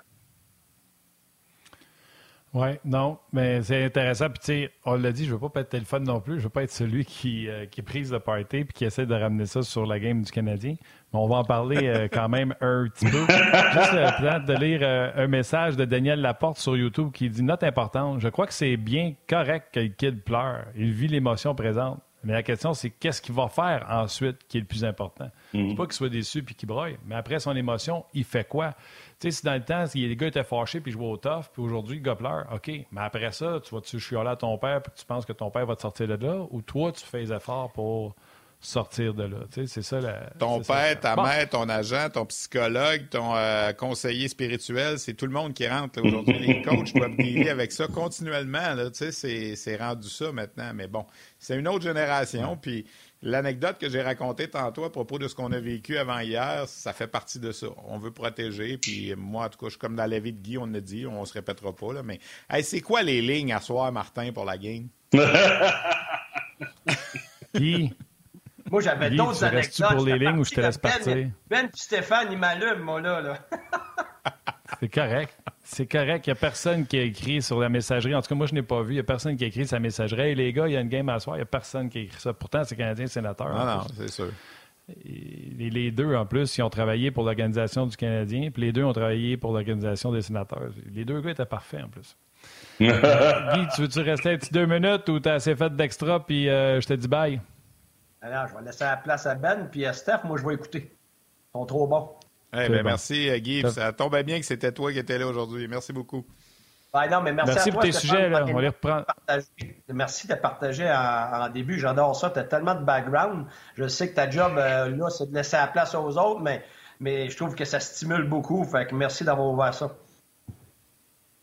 Oui, non, mais c'est intéressant. Puis, tu sais, on l'a dit, je veux pas le téléphone non plus. Je veux pas être celui qui, euh, qui prise le party puis qui essaie de ramener ça sur la game du Canadien. Mais on va en parler euh, quand même un petit peu. Juste le de lire euh, un message de Daniel Laporte sur YouTube qui dit Note importante, je crois que c'est bien correct que le kid pleure. Il vit l'émotion présente. Mais la question, c'est qu'est-ce qu'il va faire ensuite qui est le plus important? Mm pas qu'il soit déçu puis qu'il broye, mais après son émotion, il fait quoi? Tu sais, si dans le temps, si les gars étaient fâchés puis jouaient au tough, puis aujourd'hui, le gars pleure, OK. Mais après ça, tu vas-tu chialer à ton père puis tu penses que ton père va te sortir de là ou toi, tu fais des efforts pour sortir de là? Tu sais, c'est ça la. Ton père, ta mère, ton agent, ton psychologue, ton euh, conseiller spirituel, c'est tout le monde qui rentre. Aujourd'hui, les coachs doivent dealer avec ça continuellement. Là, tu sais, c'est rendu ça maintenant. Mais bon, c'est une autre génération. Puis l'anecdote que j'ai racontée tantôt à propos de ce qu'on a vécu avant hier, ça fait partie de ça. On veut protéger. Puis moi, en tout cas, je suis comme dans la vie de Guy, on a dit, on se répétera pas. Là, mais c'est quoi les lignes à soir, Martin, pour la game? Guy? Moi, j'avais d'autres anecdotes. pour les lignes ou je te laisse ben, partir? Ben et Stéphane, ils m'allument, moi, là. là. C'est correct. C'est correct. Il n'y a personne qui a écrit sur la messagerie. En tout cas, moi, je n'ai pas vu. Il n'y a personne qui a écrit sa messagerie. Hey, les gars, il y a une game à soir. Il n'y a personne qui a écrit ça. Pourtant, c'est Canadien sénateur. Non, non, c'est sûr. les, deux, en plus, ils ont travaillé pour l'organisation du Canadien, puis les deux ont travaillé pour l'organisation des sénateurs. Les deux gars étaient parfaits, en plus. Guy, tu veux-tu rester un petit deux minutes ou t'as assez fait d'extra, puis euh, je te dis bye? Alors, je vais laisser la place à Ben, puis à Steph, moi, je vais écouter. Ils sont trop bons. Eh ben, Merci, euh, Guy. Ça tombait bien que c'était toi qui étais là aujourd'hui. Merci beaucoup. Ben non, mais merci, merci à toi, pour tes sujets. Là. On les reprend. Merci de partager en, début. J'adore ça. Tu as tellement de background. Je sais que ta job, euh, là, c'est de laisser la place aux autres, mais, mais je trouve que ça stimule beaucoup. Fait que merci d'avoir ouvert ça.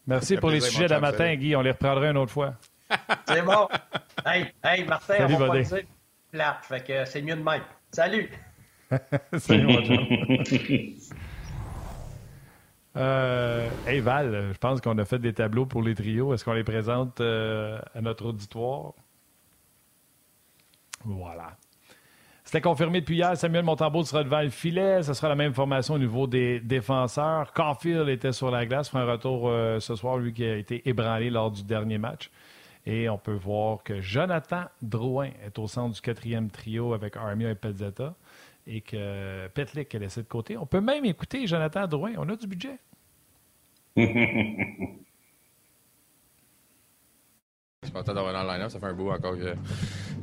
Merci pour les sujets de matin, Guy. On les reprendra une autre fois. C'est bon. Hey, hey Martin, Salut, on va pas dire plate. Fait que c'est mieux de même. Salut! Salut, euh, hey Val, je pense qu'on a fait des tableaux pour les trios. Est-ce qu'on les présente euh, à notre auditoire? Voilà. C'était confirmé depuis hier. Samuel Montembeau sera devant le filet. Ce sera la même formation au niveau des défenseurs. Caulfield était sur la glace. Fera un retour euh, ce soir, lui qui a été ébranlé lors du dernier match. Et on peut voir que Jonathan Drouin est au centre du quatrième trio avec Armia et Pezzetta et que Petlik est laissé de côté. On peut même écouter Jonathan Drouin. On a du budget. Je suis content d'avoir dans le line-up. Ça fait un bout encore que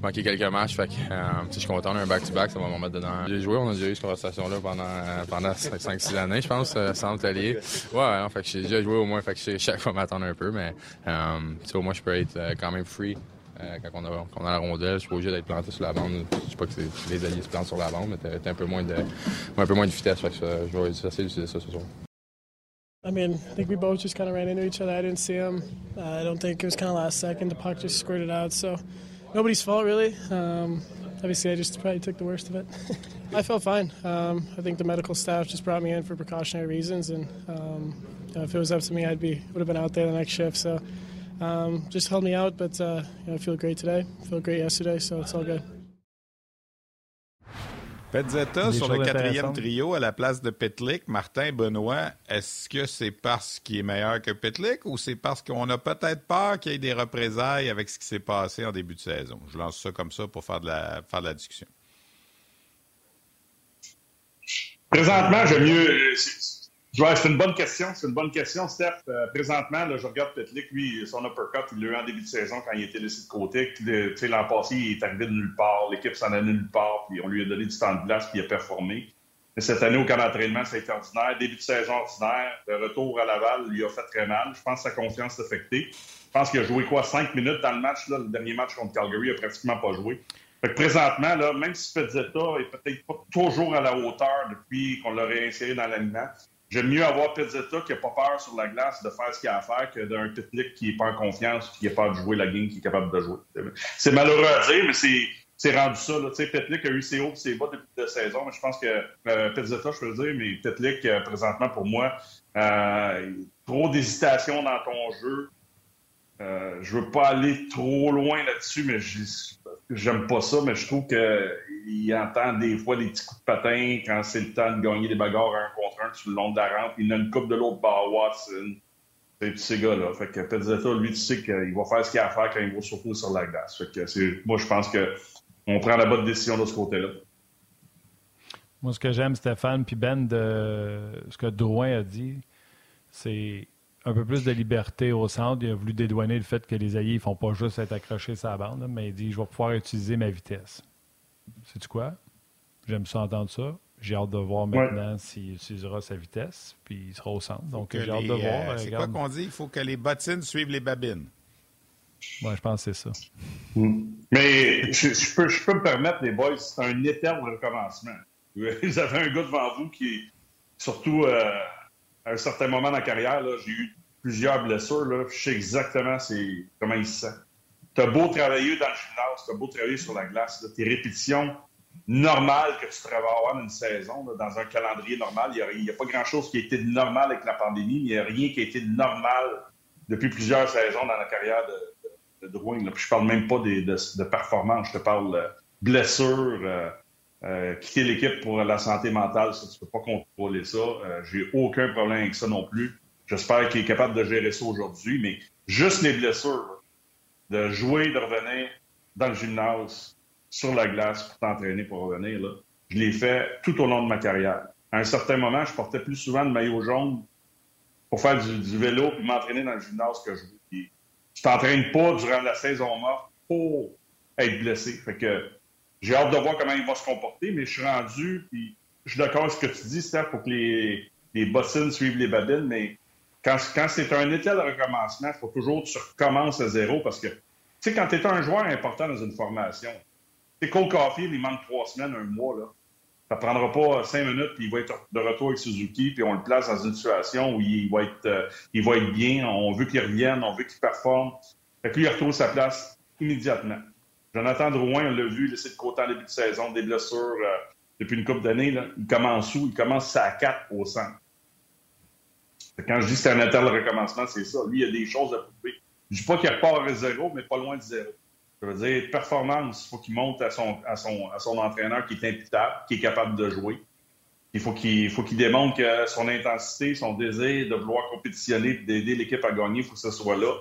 manqué quelques matchs. Fait que, euh, je suis content d'un back-to-back. Ça va m'en mettre dedans. J'ai joué, on a déjà eu cette conversation-là pendant, euh, pendant 5-6 années, je pense, euh, sans l'atelier. Ouais, en fait, j'ai déjà joué au moins. Fait que chaque fois m'attendre un peu. Mais au moins, je peux être quand même free quand on a, on a la rondelle, je suis obligé d'être planté sur la bande. Je sais pas que les alliés se plantent sur la bande, mais t'as un peu moins de un peu moins de vitesse. Fait que je vais essayer d'utiliser ça ce soir. I mean, I think we both just kind of ran into each other. I didn't see him. Uh, I don't think it was kind of last second. The puck just squirted out. So nobody's fault, really. Um, obviously, I just probably took the worst of it. I felt fine. Um, I think the medical staff just brought me in for precautionary reasons, and um, you know, if it was up to me, I'd be would have been out there the next shift. So um, just held me out, but uh, you know, I feel great today. I feel great yesterday, so it's all good. Petzetta sur le quatrième trio à la place de Petlik. Martin Benoît, est-ce que c'est parce qu'il est meilleur que Petlik ou c'est parce qu'on a peut-être peur qu'il y ait des représailles avec ce qui s'est passé en début de saison? Je lance ça comme ça pour faire de la, faire de la discussion. Présentement, j'aime mieux. C'est une bonne question. C'est une bonne question, Steph. Euh, présentement, là, je regarde Petlik, lui, son uppercut, il l'a eu en début de saison quand il était laissé de côté. L'an passé, il est arrivé de nulle part. L'équipe s'en allait nulle part, puis on lui a donné du temps de glace, puis il a performé. Mais cette année, au camp d'entraînement, ça a été ordinaire. Début de saison ordinaire. Le retour à Laval lui a fait très mal. Je pense que sa confiance est affectée. Je pense qu'il a joué quoi, cinq minutes dans le match. Là, le dernier match contre Calgary, il n'a pratiquement pas joué. Fait que présentement, là, même si Pezzetta est peut-être pas toujours à la hauteur depuis qu'on l'a réinséré dans l'aliment, J'aime mieux avoir Pizzetta qui n'a pas peur sur la glace de faire ce qu'il a à faire que d'un Pitlick qui n'est pas en confiance qui n'a pas de jouer la game qui est capable de jouer. C'est malheureux à dire, mais c'est rendu ça. Pitlick a eu ses hauts ses bas depuis la saison, mais je pense que euh, Pizzetta, je peux le dire, mais Pitlick, euh, présentement, pour moi, euh, trop d'hésitation dans ton jeu. Euh, je veux pas aller trop loin là-dessus, mais j'aime pas ça, mais je trouve qu'il entend des fois des petits coups de patin quand c'est le temps de gagner des bagarres un contre un sur le long de la rampe. Il a une coupe de l'autre bar Watson. C'est ces gars-là. Fait que Pezzetta, lui, tu sais qu'il va faire ce qu'il a à faire quand il va surtout sur la glace. Fait que moi, je pense qu'on prend la bonne décision de ce côté-là. Moi, ce que j'aime, Stéphane, puis Ben, de ce que Drouin a dit, c'est un peu plus de liberté au centre. Il a voulu dédouaner le fait que les alliés ne font pas juste être accrochés sur la bande, mais il dit je vais pouvoir utiliser ma vitesse. Sais-tu quoi? J'aime ça entendre ça. J'ai hâte de voir maintenant s'il utilisera sa vitesse, puis il sera au centre. Donc, j'ai hâte de voir. Euh, c'est quoi qu'on dit? Il faut que les bottines suivent les babines. Moi, je pense que c'est ça. Mm. Mais je, peux, je, peux, me permettre, les boys, c'est un éternel recommencement. Vous avez un gars devant vous qui, surtout, euh, à un certain moment dans la carrière, j'ai eu plusieurs blessures. Là, je sais exactement comment il se sent. Tu as beau travailler dans le gymnase, tu as beau travailler sur la glace, tes répétitions normales que tu travailles avoir une saison, dans un calendrier normal, il n'y a, pas grand-chose qui a été normal avec la pandémie, mais il n'y a rien qui a été normal depuis plusieurs saisons dans la carrière de, de, Drouin. je parle même pas de, de, performance, je te parle de blessures. Euh, euh, quitter l'équipe pour la santé mentale, ça, tu peux pas contrôler ça. Euh, j'ai aucun problème avec ça non plus. J'espère qu'il est capable de gérer ça aujourd'hui, mais juste les blessures, de jouer, de revenir dans le gymnase, sur la glace pour t'entraîner pour revenir, là, je l'ai fait tout au long de ma carrière. À un certain moment, je portais plus souvent le maillot jaune pour faire du, vélo et m'entraîner dans le gymnase que je veux. Tu t'entraînes pas durant la saison morte pour être blessé. Fait que j'ai hâte de voir comment il va se comporter, mais je suis rendu, je suis d'accord avec ce que tu dis, Steph, pour que les, les suivent les babines, mais quand, c'est un état de recommencement, il faut toujours que tu recommences à zéro parce que, tu sais, quand tu es un joueur important dans une formation, tu sais, Cole Caulfield, il manque trois semaines, un mois, là. Ça prendra pas cinq minutes, puis il va être de retour avec Suzuki, puis on le place dans une situation où il va être, euh, il va être bien, on veut qu'il revienne, on veut qu'il performe. et puis il retrouve sa place immédiatement. Jonathan Drouin, on l'a vu, laissé de côté en début de saison, des blessures euh, depuis une couple d'années. Il commence où? Il commence à 4 au centre. Quand je dis que c'est un éternel recommencement, c'est ça. Lui, il a des choses à prouver. Je ne dis pas qu'il repart à zéro, mais pas loin de zéro. Je veux dire, performance, il faut qu'il monte à son, à, son, à son entraîneur qui est imputable, qui est capable de jouer. Il faut qu'il faut qu'il démontre que son intensité, son désir de vouloir compétitionner, d'aider l'équipe à gagner, il faut que ce soit là.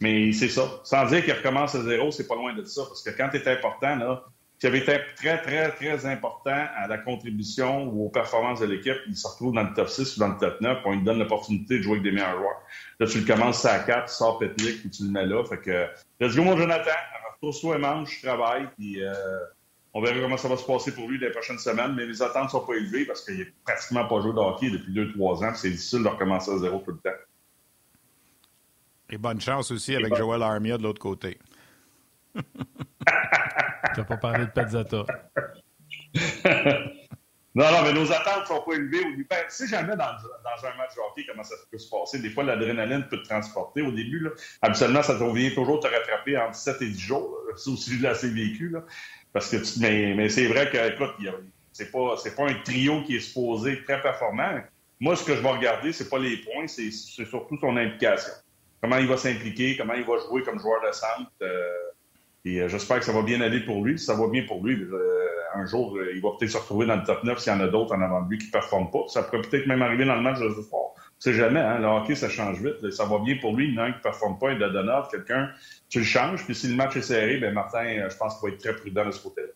Mais c'est ça. Sans dire qu'il recommence à zéro, c'est pas loin de ça. Parce que quand tu es important, là, qui avait été très, très, très important à la contribution ou aux performances de l'équipe, il se retrouve dans le top 6 ou dans le top 9, on lui donne l'opportunité de jouer avec des meilleurs joueurs. Là, tu le commences à 4, tu sors Petlik, puis tu le mets là. Fait que, let's go, mon Jonathan. Retrouve-toi et mange, je travaille, puis euh, on verra comment ça va se passer pour lui les prochaines semaines. Mais les attentes sont pas élevées parce qu'il n'a pratiquement pas joué de hockey depuis 2-3 ans, c'est difficile de recommencer à zéro tout le temps. Et bonne chance aussi avec Joel Armia de l'autre côté. tu n'as pas parlé de Pezzata. non, non, mais nos attentes ne sont pas élevées. Au tu sais jamais dans, un match hockey comment ça peut se passer. Des fois, l'adrénaline peut te transporter. Au début, là, absolument, ça vient toujours te rattraper entre 7 et 10 jours. C'est aussi vécu. Là, parce que mais, mais c'est vrai que, écoute, c'est pas un trio qui est supposé très performant. Moi, ce que je vais regarder, c'est pas les points, c'est, surtout son implication. Comment il va s'impliquer, comment il va jouer comme joueur de centre. Euh, et euh, j'espère que ça va bien aller pour lui. Ça va bien pour lui, euh, un jour, il va peut-être se retrouver dans le top 9 s'il y en a d'autres en avant de lui qui ne performent pas. Ça pourrait peut-être même arriver dans le match de ce soir. C'est jamais, hein? Le hockey, ça change vite. Ça va bien pour lui. Il y en a un qui ne performe pas, il de donneur, quelqu'un, tu le changes. Puis si le match est serré, ben Martin, je pense qu'il va être très prudent de ce côté-là.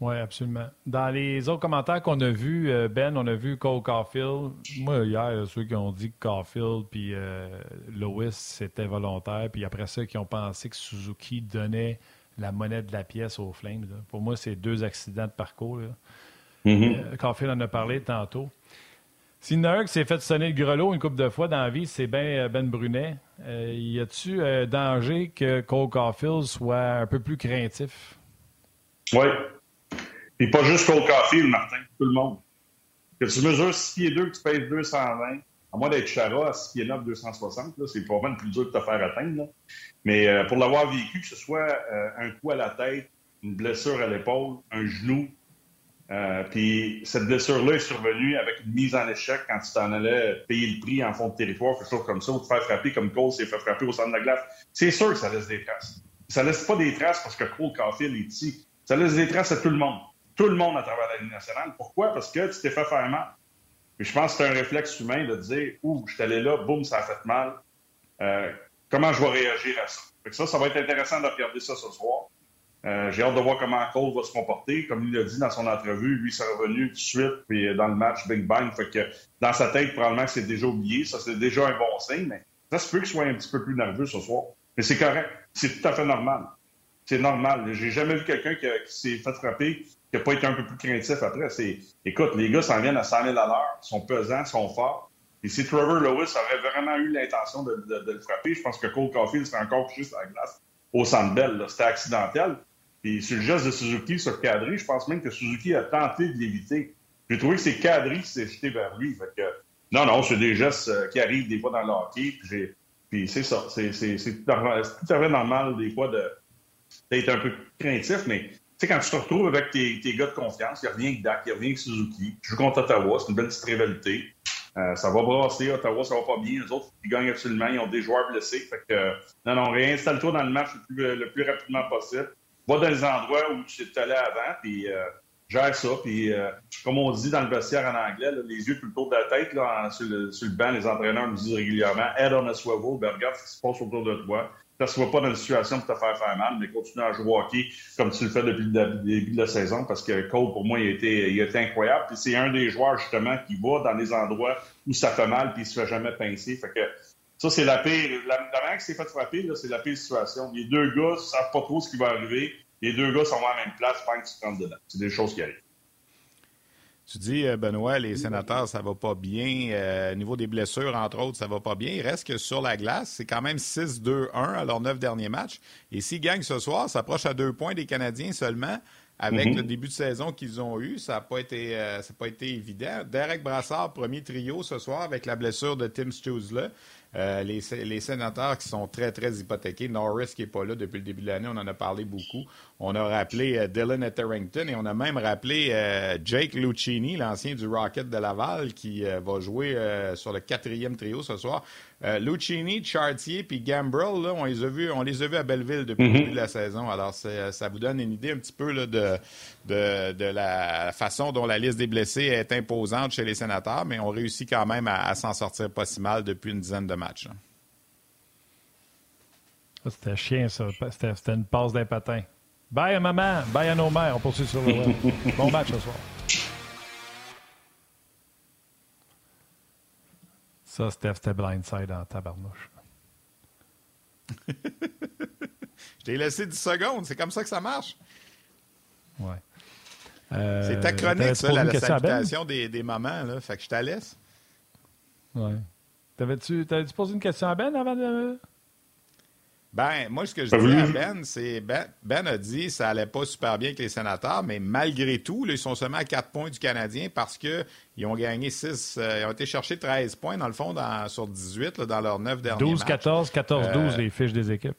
Oui, absolument. Dans les autres commentaires qu'on a vus, euh, Ben, on a vu Cole Caulfield. Moi, hier, ceux qui ont dit que Caulfield puis euh, Lewis, c'était volontaire. Puis après ça, qui ont pensé que Suzuki donnait la monnaie de la pièce aux Flames. Pour moi, c'est deux accidents de parcours. Mm-hmm. Euh, Caulfield en a parlé tantôt. Si qui s'est fait sonner le grelot une couple de fois dans la vie, c'est Ben, ben Brunet. y a-tu danger que Cole Caulfield soit un peu plus craintif? Oui, puis pas juste Cole Caulfield, Martin, tout le monde. Que tu mesures 6 pieds 2, que tu pèses 220, à moins d'être Chara à 6 pieds 9, 260, c'est probablement le plus dur de te faire atteindre. Mais euh, pour l'avoir vécu, que ce soit euh, un coup à la tête, une blessure à l'épaule, un genou, euh, puis cette blessure-là est survenue avec une mise en échec quand tu t'en allais payer le prix en fond de territoire, quelque chose comme ça, ou te faire frapper comme Cole s'est fait frapper au centre de la glace. C'est sûr que ça laisse des traces. Ça laisse pas des traces parce que Cole Caulfield est ici. Ça laisse des traces à tout le monde tout le monde à travers la Ligue nationale. Pourquoi? Parce que tu t'es fait faire mal. Puis je pense que c'est un réflexe humain de dire Ouh, je suis allé là, boum, ça a fait mal. Euh, comment je vais réagir à ça? ça, ça va être intéressant de regarder ça ce soir. Euh, j'ai hâte de voir comment Cole va se comporter. Comme il l'a dit dans son entrevue, lui, s'est revenu tout de suite, puis dans le match Big Bang. Fait que dans sa tête, probablement que c'est déjà oublié. Ça, c'est déjà un bon signe, mais ça se peut qu'il soit un petit peu plus nerveux ce soir. Mais c'est correct. C'est tout à fait normal. C'est normal. J'ai jamais vu quelqu'un qui s'est fait frapper pas été un peu plus craintif après. C'est, écoute, les gars s'en viennent à 100 000 à sont pesants, sont forts. Et si Trevor Lewis aurait vraiment eu l'intention de, le frapper, je pense que Cole Caulfield serait encore juste à la glace au belle. C'était accidentel. Et sur le geste de Suzuki sur Kadri, je pense même que Suzuki a tenté de l'éviter. J'ai trouvé que c'est Kadri qui s'est jeté vers lui. Non, non, c'est des gestes euh, qui arrivent des fois dans le hockey. Puis, puis c'est ça. C'est, tout, à fait normal des fois d'être un peu craintif, mais sais, quand tu te retrouves avec tes, gars de confiance, il n'y a rien que Dak, il n'y a rien que Suzuki. Tu joues contre Ottawa, c'est une belle petite rivalité. Euh, ça va brasser, Ottawa, ça va pas bien. Les autres, ils gagnent absolument, ils ont des joueurs blessés. Fait que, non, non, réinstalle-toi dans le match le plus, rapidement possible. Va dans les endroits où tu es allé avant, puis euh, gère ça. Puis, euh, comme on dit dans le vestiaire en anglais, les yeux tout le tour de la tête, là, sur, le, sur, le, banc, les entraîneurs nous disent régulièrement « Head on a swivel ben, regarde ce qui se passe autour de toi. » ne soit pas dans une situation pour te faire faire mal, mais continue à jouer au hockey comme tu le fais depuis le début de la saison, parce que Cole, pour moi, il a été, il a été incroyable. Puis c'est un des joueurs, justement, qui va dans les endroits où ça fait mal, puis il se fait jamais pincer. Fait que ça, c'est la pire. La, manière que s'est fait frapper, c'est la pire situation. Les deux gars ne savent pas trop ce qui va arriver. Les deux gars sont à la même place pendant que tu dedans. C'est des choses qui arrivent. Tu dis, euh, Benoît, les sénateurs, ça va pas bien. Euh, au niveau des blessures, entre autres, ça va pas bien. Il reste que sur la glace, c'est quand même 6-2-1 à leurs neuf derniers matchs. Et s'ils gagnent ce soir, ça approche à deux points des Canadiens seulement. Avec mm-hmm. le début de saison qu'ils ont eu, ça n'a pas, été, euh, pas été évident. Derek Brassard, premier trio ce soir avec la blessure de Tim Stutzle. Euh, les, les, sénateurs qui sont très, très hypothéqués. Norris qui n'est pas là depuis le début de l'année, on en a parlé beaucoup. On a rappelé euh, Dylan Etherington et on a même rappelé euh, Jake Lucchini, l'ancien du Rocket de Laval, qui va jouer sur le quatrième trio ce soir. Lucchini, Chartier puis Gambrel, là, on les a vus, on les a vus à Belleville depuis le mm-hmm. début de la saison. Alors ça vous donne une idée un petit peu là, de, de, de, la façon dont la liste des blessés est imposante chez les sénateurs, mais on réussit quand même à, à s'en sortir pas si mal depuis une dizaine de matchs match. C'était chien, ça. C'était une passe d'un patin. Bye à maman, bye à nos mères. On poursuit sur le web. bon match ce soir. Ça, Steph, c'était blindside en tabarnouche. Je t'ai laissé 10 secondes. C'est comme ça que ça marche. Ouais. c'est ta chronique, ça, la, salutation des, des mamans. Là. Fait que je te laisse. Ouais. T'avais-tu posé une question à Ben avant de. Ben, moi, ce que je dis à Ben, c'est ben, ben a dit que ça allait pas super bien avec les sénateurs, mais malgré tout, ils sont seulement à 4 points du Canadien parce qu'ils ont gagné 6, euh, ils ont été chercher 13 points, dans le fond, dans, sur 18 dans leurs 9 derniers 12-14, 14-12, les fiches des équipes.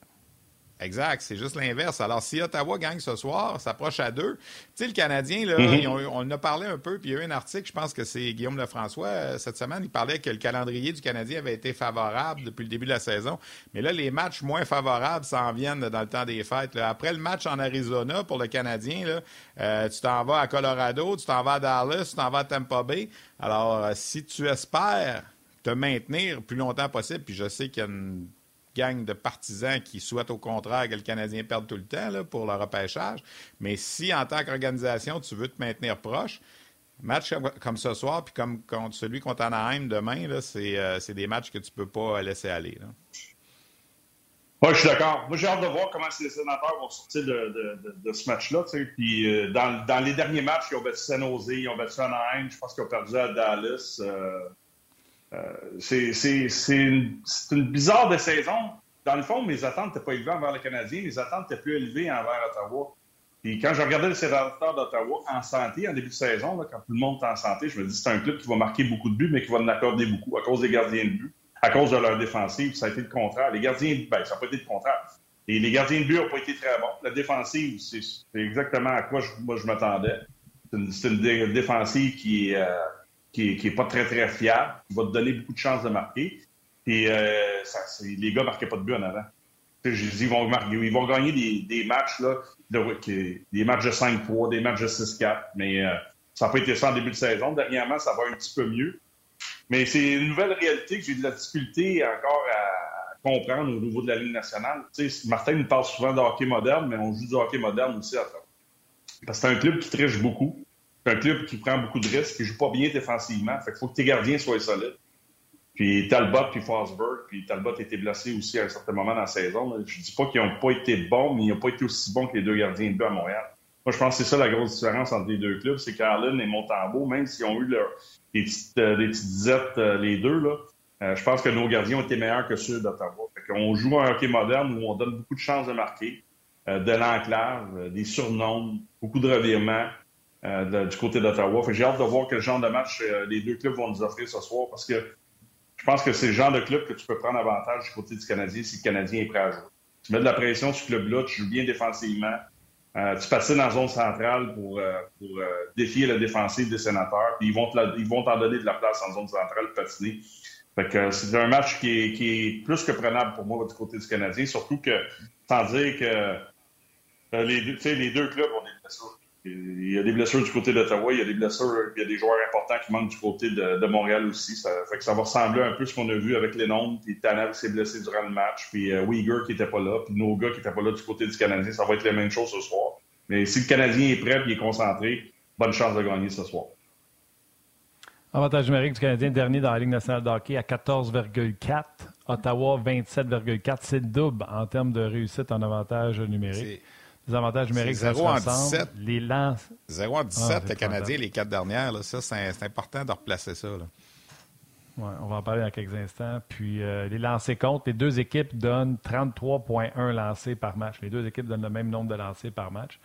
Exact, c'est juste l'inverse. Alors, si Ottawa gagne ce soir, s'approche à deux. Tu sais, le Canadien, là, mm-hmm. on en a parlé un peu, puis il y a eu un article, je pense que c'est Guillaume Lefrançois, euh, cette semaine, il parlait que le calendrier du Canadien avait été favorable depuis le début de la saison. Mais là, les matchs moins favorables s'en viennent dans le temps des fêtes. Après le match en Arizona pour le Canadien, là, euh, tu t'en vas à Colorado, tu t'en vas à Dallas, tu t'en vas à Tampa Bay. Alors, euh, si tu espères te maintenir plus longtemps possible, puis je sais qu'il y a une gang de partisans qui souhaitent au contraire que le Canadien perde tout le temps là, pour le repêchage. Mais si, en tant qu'organisation, tu veux te maintenir proche, match comme ce soir, puis comme contre celui contre Anaheim demain, euh, c'est des matchs que tu peux pas laisser aller. Oui, je suis d'accord. Moi, j'ai hâte de voir comment les sénateurs vont sortir de, ce match-là. Puis, euh, dans, les derniers matchs, ils ont battu San Jose, ils ont battu Anaheim, je pense qu'ils ont perdu à Dallas. Euh, c'est une, une, bizarre de saison. Dans le fond, mes attentes n'étaient pas élevées envers le Canadien, mes attentes étaient plus élevées envers Ottawa. Puis quand je regardais le sénateur d'Ottawa en santé, en début de saison, quand tout le monde est en santé, je me dis c'est un club qui va marquer beaucoup de buts, mais qui va en accorder beaucoup à cause des gardiens de but, à cause de leur défensive. Ça a été le contraire. Les gardiens de ben, ça n'a pas été le contraire. Et les gardiens de but n'ont pas été très bons. La défensive, c'est exactement à quoi je, moi je m'attendais. C'est une, une, défensive qui est, euh, qui n'est pas très, très fiable, qui va te donner beaucoup de chances de marquer. Et euh, les gars ne marquaient pas de but en avant. ils vont, gagner des, matchs, là, de, des matchs de 5-3, des matchs de 6-4, mais euh, ça n'a pas été ça en début de saison. Dernièrement, ça va un petit peu mieux. Mais c'est une nouvelle réalité que j'ai de la difficulté encore à comprendre au niveau de la Ligue nationale. Martin nous parle souvent de hockey moderne, mais on joue du hockey moderne aussi à Parce que c'est un club qui triche beaucoup. C'est un club qui prend beaucoup de risques, qui joue pas bien défensivement. Fait qu'il faut que tes gardiens soient solides. Puis Talbot puis Forsberg, puis Talbot a été blessé aussi à un certain moment dans la saison. Je dis pas qu'ils n'ont pas été bons, mais ils n'ont pas été aussi bons que les deux gardiens de but à Montréal. Moi, je pense que c'est ça la grosse différence entre les deux clubs, c'est qu'Arlen et Montembeau, même s'ils ont eu des, petites, euh, disettes euh, les deux, là, euh, je pense que nos gardiens ont été meilleurs que ceux d'Ottawa. On joue un hockey moderne où on donne beaucoup de chances de marquer, de l'enclave, des surnoms, beaucoup de revirements. Euh, du côté d'Ottawa. J'ai hâte de voir quel genre de match euh, les deux clubs vont nous offrir ce soir parce que je pense que c'est le genre de club que tu peux prendre avantage du côté du Canadien si le Canadien est prêt à jouer. Tu mets de la pression sur ce club-là, tu joues bien défensivement, euh, tu passes dans la zone centrale pour, défier la défensive des sénateurs, puis ils vont, t'en donner de la place en zone centrale patiner. Fait que c'est un match qui est, plus que prenable pour moi du côté du Canadien, surtout que, sans dire que les, deux, les deux clubs ont des blessures il y a des blessures du côté d'Ottawa, il y a des blessures, il y a des joueurs importants qui manquent du côté de, Montréal aussi. Ça fait que ça va ressembler un peu à ce qu'on a vu avec les nombres, puis Tanev s'est blessé durant le match, puis euh, Uyghur qui n'était pas là, puis nos gars qui n'étaient pas là du côté du Canadien. Ça va être la même chose ce soir. Mais si le Canadien est prêt et est concentré, bonne chance de gagner ce soir. Avantage numérique du Canadien, dernier dans la Ligue nationale de hockey à 14,4. Ottawa, 27,4. C'est double en termes de réussite en avantage numérique. Les avantages numériques, 0 en 17. Les lances. 0 en 17, ah, le Canadien, les quatre dernières. Là, ça, c'est important de replacer ça. Là. Ouais, on va en parler dans quelques instants. Puis euh, les lancers comptes, les deux équipes donnent 33,1 lancés par match. Les deux équipes donnent le même nombre de lancés par match.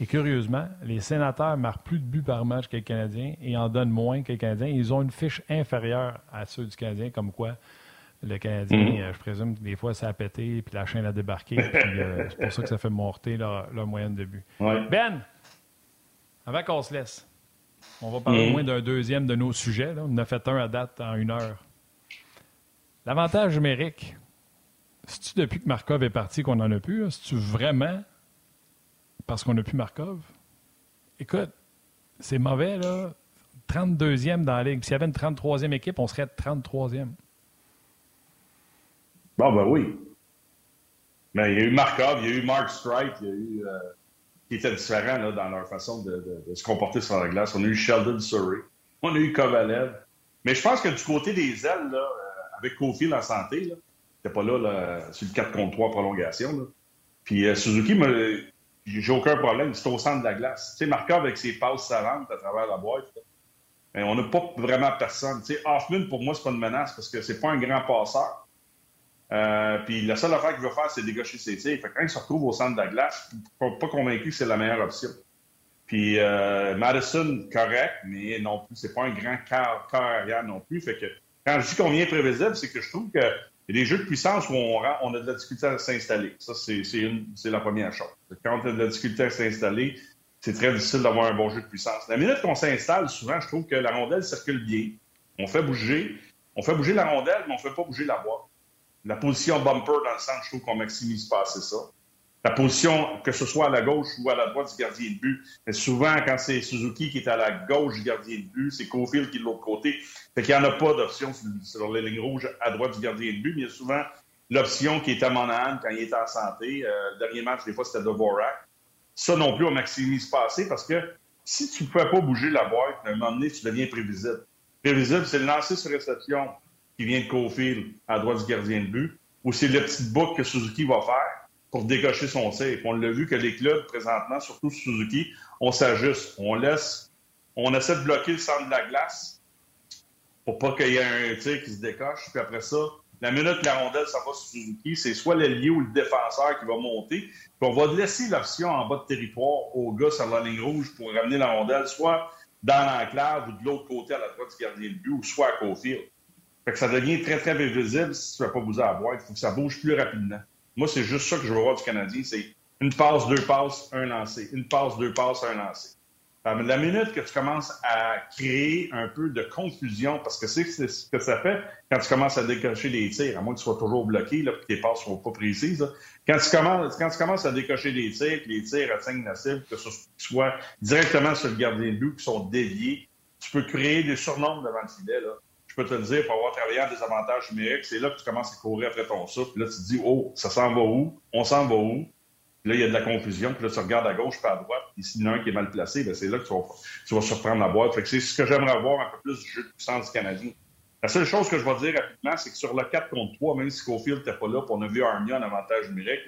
Et curieusement, les sénateurs marquent plus de buts par match que les Canadiens et en donnent moins que les Canadiens. Ils ont une fiche inférieure à ceux du Canadien, comme quoi le Canadien, mhm. euh, je présume que des fois, ça a pété, puis la chaîne a débarqué. puis euh, c'est pour ça que ça fait monter leur, moyenne de but. Ben, avant qu'on se laisse, on va parler au mhm. moins d'un deuxième de nos sujets. On en a fait un à date en une heure. L'avantage numérique, c'est-tu depuis que Markov est parti qu'on en a plus? C'est-tu vraiment parce qu'on n'a plus Markov? Écoute, c'est mauvais, là. 32e dans la Ligue. S'il y avait une 33e équipe, on serait 33e. Bon, ben oui. Mais il y a eu Markov, il y a eu Mark Strike, il y a eu. Euh, qui étaient différents dans leur façon de, se comporter sur la glace. On a eu Sheldon Surrey, on a eu Kovalev. Mais je pense que du côté des ailes, euh, avec Kofi en santé, là, n'était pas là, sur le 4 contre 3 prolongation. Puis euh, Suzuki, j'ai aucun problème, c'est au centre de la glace. Tu sais, Markov avec ses passes savantes à travers la boîte, mais on n'a pas vraiment personne. Tu sais, Hoffman, pour moi, c'est pas une menace parce que c'est pas un grand passeur. Euh, puis la seule affaire qu'il veut faire, c'est dégocher ses tirs. Fait que quand il se retrouve au centre de la glace, pas, pas convaincu que c'est la meilleure option. Puis euh, Madison, correct, mais non plus, c'est pas un grand cœur, arrière non plus. Fait que quand je dis qu'on vient prévisible, c'est que je trouve que y a des jeux de puissance où on, on a de la difficulté à s'installer. Ça, c'est la première chose. Quand on a de la difficulté à s'installer, c'est très difficile d'avoir un bon jeu de puissance. La minute qu'on s'installe, souvent, je trouve que la rondelle circule bien. On fait bouger. On fait bouger la rondelle, mais on ne fait pas bouger la boîte. La position bumper dans le centre, je trouve qu'on maximise pas assez ça. La position, que ce soit à la gauche ou à la droite du gardien de but. Mais souvent, quand c'est Suzuki qui est à la gauche du gardien de but, c'est Cofield qui est de l'autre côté. Fait qu'il n'y en a pas d'option sur les lignes rouges à droite du gardien de but, mais il y a souvent l'option qui est à Monahan quand il est en santé. Euh, le dernier match, des fois, c'était Dvorak. Ça non plus, on maximise pas assez parce que si tu ne pouvais pas bouger la boîte, à un moment donné, tu deviens prévisible. Prévisible, c'est le lancer sur réception qui vient de Cofield à droite du gardien de but, ou c'est le petit bouc que Suzuki va faire pour décocher son tir. On l'a vu que les clubs, présentement, surtout Suzuki, on s'ajuste. On laisse, on essaie de bloquer le centre de la glace pour pas qu'il y ait un tir qui se décoche. Puis après ça, la minute que la rondelle s'en va sur Suzuki, c'est soit l'ailier ou le défenseur qui va monter. Puis on va laisser l'option en bas de territoire au gars sur la ligne rouge pour ramener la rondelle, soit dans l'enclave ou de l'autre côté à la droite du gardien de but, ou soit à Cofield. Fait que ça devient très, très visible si tu ne vas pas la boîte. Il faut que ça bouge plus rapidement. Moi, c'est juste ça que je veux voir du Canadien, c'est une passe, deux passes, un lancé. Une passe, deux passes, un lancé. La minute que tu commences à créer un peu de confusion, parce que c'est ce que ça fait quand tu commences à décocher des tirs, à moins que tu sois toujours bloqué, là, que tes passes ne soient pas précises. Quand, tu commences, quand tu commences à décocher des tirs, que les tirs atteignent la cible, que ce soit directement sur le gardien de but, qui sont déviés, tu peux créer des surnombres devant le filet. Là. Peux te le dire, pour avoir travaillé en désavantage numérique, c'est là que tu commences à courir après ton souffle. Là, tu te dis, oh, ça s'en va où? On s'en va où? là, il y a de la confusion. Puis là, tu regardes à gauche pas à droite. Puis s'il y en a un qui est mal placé, ben, c'est là que tu vas, surprendre la boîte. C'est ce que j'aimerais voir un peu plus du jeu de puissance du Canadien. La seule chose que je vais dire rapidement, c'est que sur le 4 contre 3, même si Cofield n'était pas là, pour on a vu Armia en avantage numérique,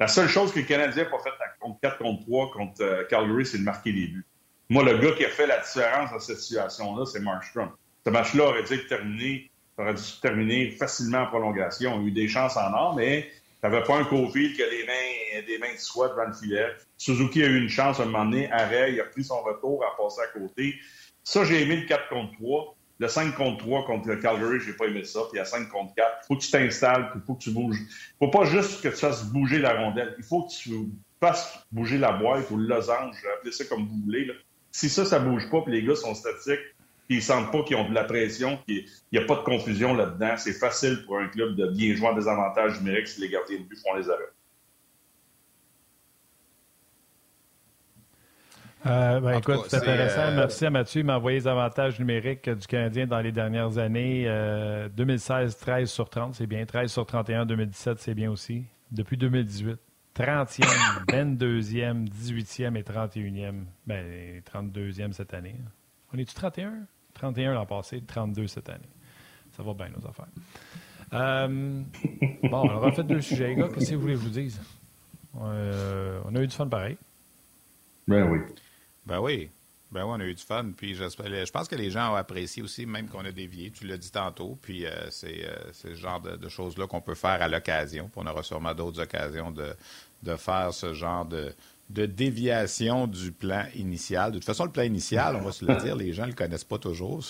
la seule chose que le Canadien n'a pas fait contre 4 contre 3 contre euh, Calgary, c'est de marquer les buts. Moi, le gars qui a fait la différence dans cette situation-là, c'est Markstrom. Ce match-là aurait dû être terminé, aurait dû se terminer facilement en prolongation. On a eu des chances en or, mais n'avais pas un Cofield qui a des mains, des mains de soie devant le filet. Suzuki a eu une chance à un moment donné, arrêt, il a pris son retour, à passer à côté. Ça, j'ai aimé le 4 contre 3. Le 5 contre 3 contre le Calgary, j'ai pas aimé ça. Puis a 5 contre 4, il faut que tu t'installes, il faut que tu bouges. Il faut pas juste que tu fasses bouger la rondelle. Il faut que tu fasses bouger la boîte ou le losange, appelez ça comme vous voulez. Si ça, ça bouge pas, puis les gars sont statiques, puis ils sentent pas qu'ils ont de la pression, qu'il n'y a pas de confusion là-dedans. C'est facile pour un club de bien jouer en désavantage numérique si les gardiens de but font les arrêts. Euh, ben, écoute, c'est intéressant. Euh, Merci à Mathieu. Il m'a envoyé les avantages numériques du Canadien dans les dernières années. 2016, euh, 13 sur 30, c'est bien. 13 sur 31, 2017, c'est bien aussi. Depuis 2018, 30e, 22e, 18e et 31e. Ben, 32e cette année. On est-tu 31? 31 l'an passé, 32 cette année. Ça va bien, nos affaires. Euh, bon, on aura fait deux sujets, les gars. Qu'est-ce que vous voulez que je vous dise? Euh, on a eu du fun pareil. Ben oui. Ben oui. Ben oui, on a eu du fun. Puis je pense que les gens ont apprécié aussi, même qu'on a dévié. Tu l'as dit tantôt. Puis euh, c'est ce genre de, choses-là qu'on peut faire à l'occasion. Puis on aura sûrement d'autres occasions de, de faire ce genre de, de déviation du plan initial. De toute façon, le plan initial, on va se le dire, les gens ne le connaissent pas toujours.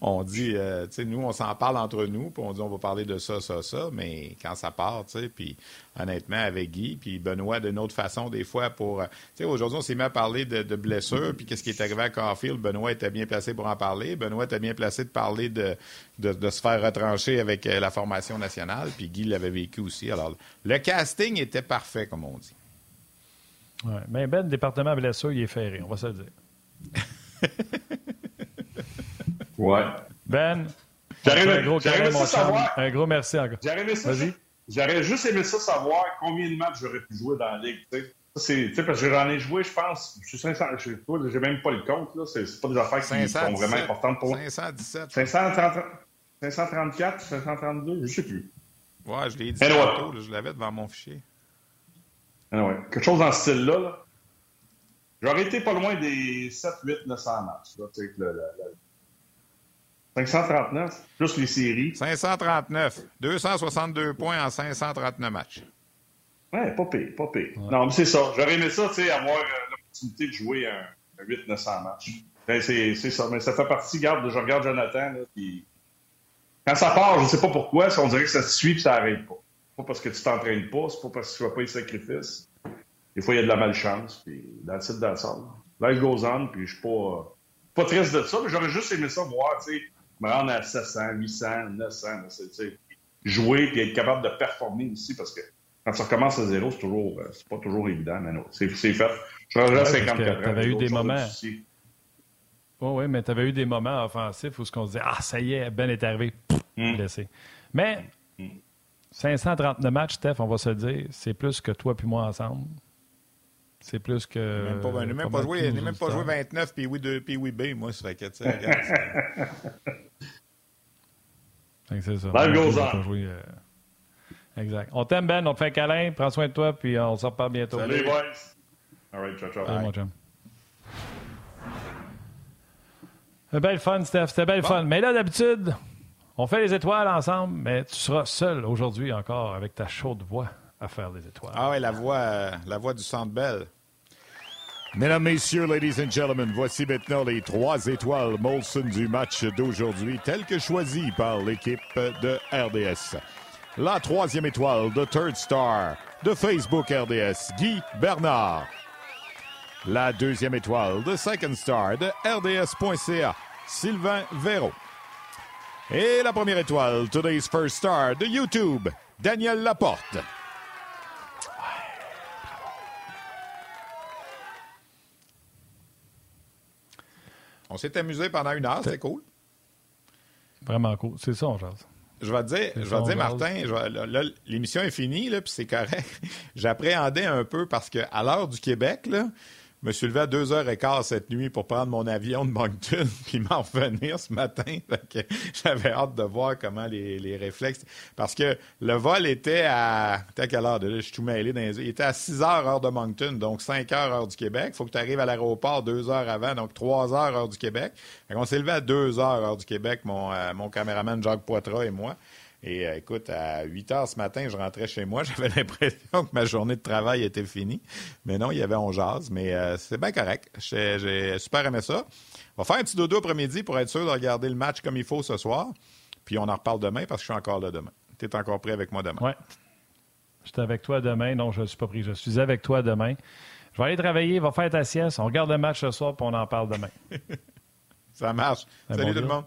on dit, euh, tu sais, nous, on s'en parle entre nous, puis on dit, on va parler de ça, ça, ça, mais quand ça part, tu sais, puis honnêtement, avec Guy, puis Benoît, d'une autre façon, des fois, pour... Tu sais, aujourd'hui, on s'est mis à parler de, blessures, puis qu'est-ce qui est arrivé à Caulfield? Benoît était bien placé pour en parler. Benoît était bien placé de parler de, de, se faire retrancher avec euh, la formation nationale, puis Guy l'avait vécu aussi. Alors, le casting était parfait, comme on dit. Ouais. Mais Ben, le département blessure, il est ferré, on va se le dire. ouais. Ben, un gros, savoir, un gros merci encore. J'aurais juste aimé ça savoir combien de matchs j'aurais pu jouer dans la ligue. C'est, parce que j'en ai joué, je pense, je suis 500, je j'ai même pas le compte, là. C'est, pas des affaires qui sont vraiment importantes pour moi. 517. 530, 534, 532, je sais plus. Ouais, je l'ai dit tantôt, je l'avais devant mon fichier. Ah Quelque chose dans ce style-là. J'aurais été pas loin des 7, 8, 900 matchs. Là, 539, plus les séries. 539. 262 points en 539 matchs. Ouais, pas pire, pas pire. Non, mais c'est ça. J'aurais aimé ça, tu sais, avoir euh, l'opportunité de jouer un, 800-900 matchs. Ben, c'est ça. Mais ça fait partie, regarde, je regarde Jonathan, là, puis... Quand ça part, je ne sais pas pourquoi, on dirait que ça se suit et ça n'arrête pas. Pas parce que tu t'entraînes pas, c'est pas parce que tu ne fais pas les sacrifices. Des fois, il y a de la malchance, puis dans le site, dans le sol. Life goes on, puis je suis pas, pas triste de ça, mais j'aurais juste aimé ça voir, tu sais, me rendre à 700, 800, 900, tu jouer puis être capable de performer aussi, parce que quand ça recommence à zéro, c'est toujours, euh, c'est pas toujours évident, mais non, c'est fait. Je ouais, 54 ans. Tu avais eu des moments. Oui, oui, mais tu avais eu des moments offensifs où ce qu'on se disait Ah, ça y est, Ben est arrivé, mm. blessé. Mais. 539 matchs, Steph, on va se le dire, c'est plus que toi puis moi ensemble. C'est plus que. Même pas, même pas, joué, même pas joué 29 puis oui, 2 puis oui B, moi, ça fait que, tu sais, C'est ça. Life goes on. Joué, euh... Exact. On t'aime, Ben. On te fait un câlin. Prends soin de toi, puis on se reparle bientôt. Salut, boys. All right, ciao, ciao. Salut, mon chum. C'était belle fun, Steph. C'était belle fun. Mais là, d'habitude, on fait les étoiles ensemble, mais tu seras seul aujourd'hui encore avec ta chaude voix à faire les étoiles. Ah oui, la voix, euh, la voix du Centre Bell. Mesdames, Messieurs, Ladies and Gentlemen, voici maintenant les trois étoiles Molson du match d'aujourd'hui, telles que choisies par l'équipe de RDS. La troisième étoile de Third Star de Facebook RDS, Guy Bernard. La deuxième étoile de Second Star de RDS.ca, Sylvain Véro. Et la première étoile, Today's First Star de YouTube, Daniel Laporte. On s'est amusé pendant une heure, c'est cool. Vraiment cool. C'est ça, on jase. Je vais te dire, je vais dire Martin, l'émission est finie, puis c'est correct. J'appréhendais un peu parce qu'à l'heure du Québec, là, me suis levé à 2h15 cette nuit pour prendre mon avion de Moncton puis m'en revenir ce matin. J'avais hâte de voir comment les, réflexes. Parce que le vol était à. à quelle heure? je suis tout mêlé dans les... Il était à 6 h heure de Moncton, donc 5 h heure du Québec. Il faut que tu arrives à l'aéroport 2 heures avant, donc 3 h heure du Québec. on s'est levé à 2 h heure du Québec, mon, euh, mon caméraman Jacques Poitras et moi. Et euh, écoute, à 8 heures ce matin, je rentrais chez moi. J'avais l'impression que ma journée de travail était finie. Mais non, il y avait on jase. Mais euh, c'est bien correct. J'ai super aimé ça. On va faire un petit dodo après-midi pour être sûr de regarder le match comme il faut ce soir. Puis on en reparle demain parce que je suis encore là demain. Tu es encore prêt avec moi demain? Oui. Je suis avec toi demain. Non, je ne suis pas pris. Je suis avec toi demain. Je vais aller travailler, va faire ta sieste. On regarde le match ce soir, puis on en parle demain. ça marche. Salut tout le monde.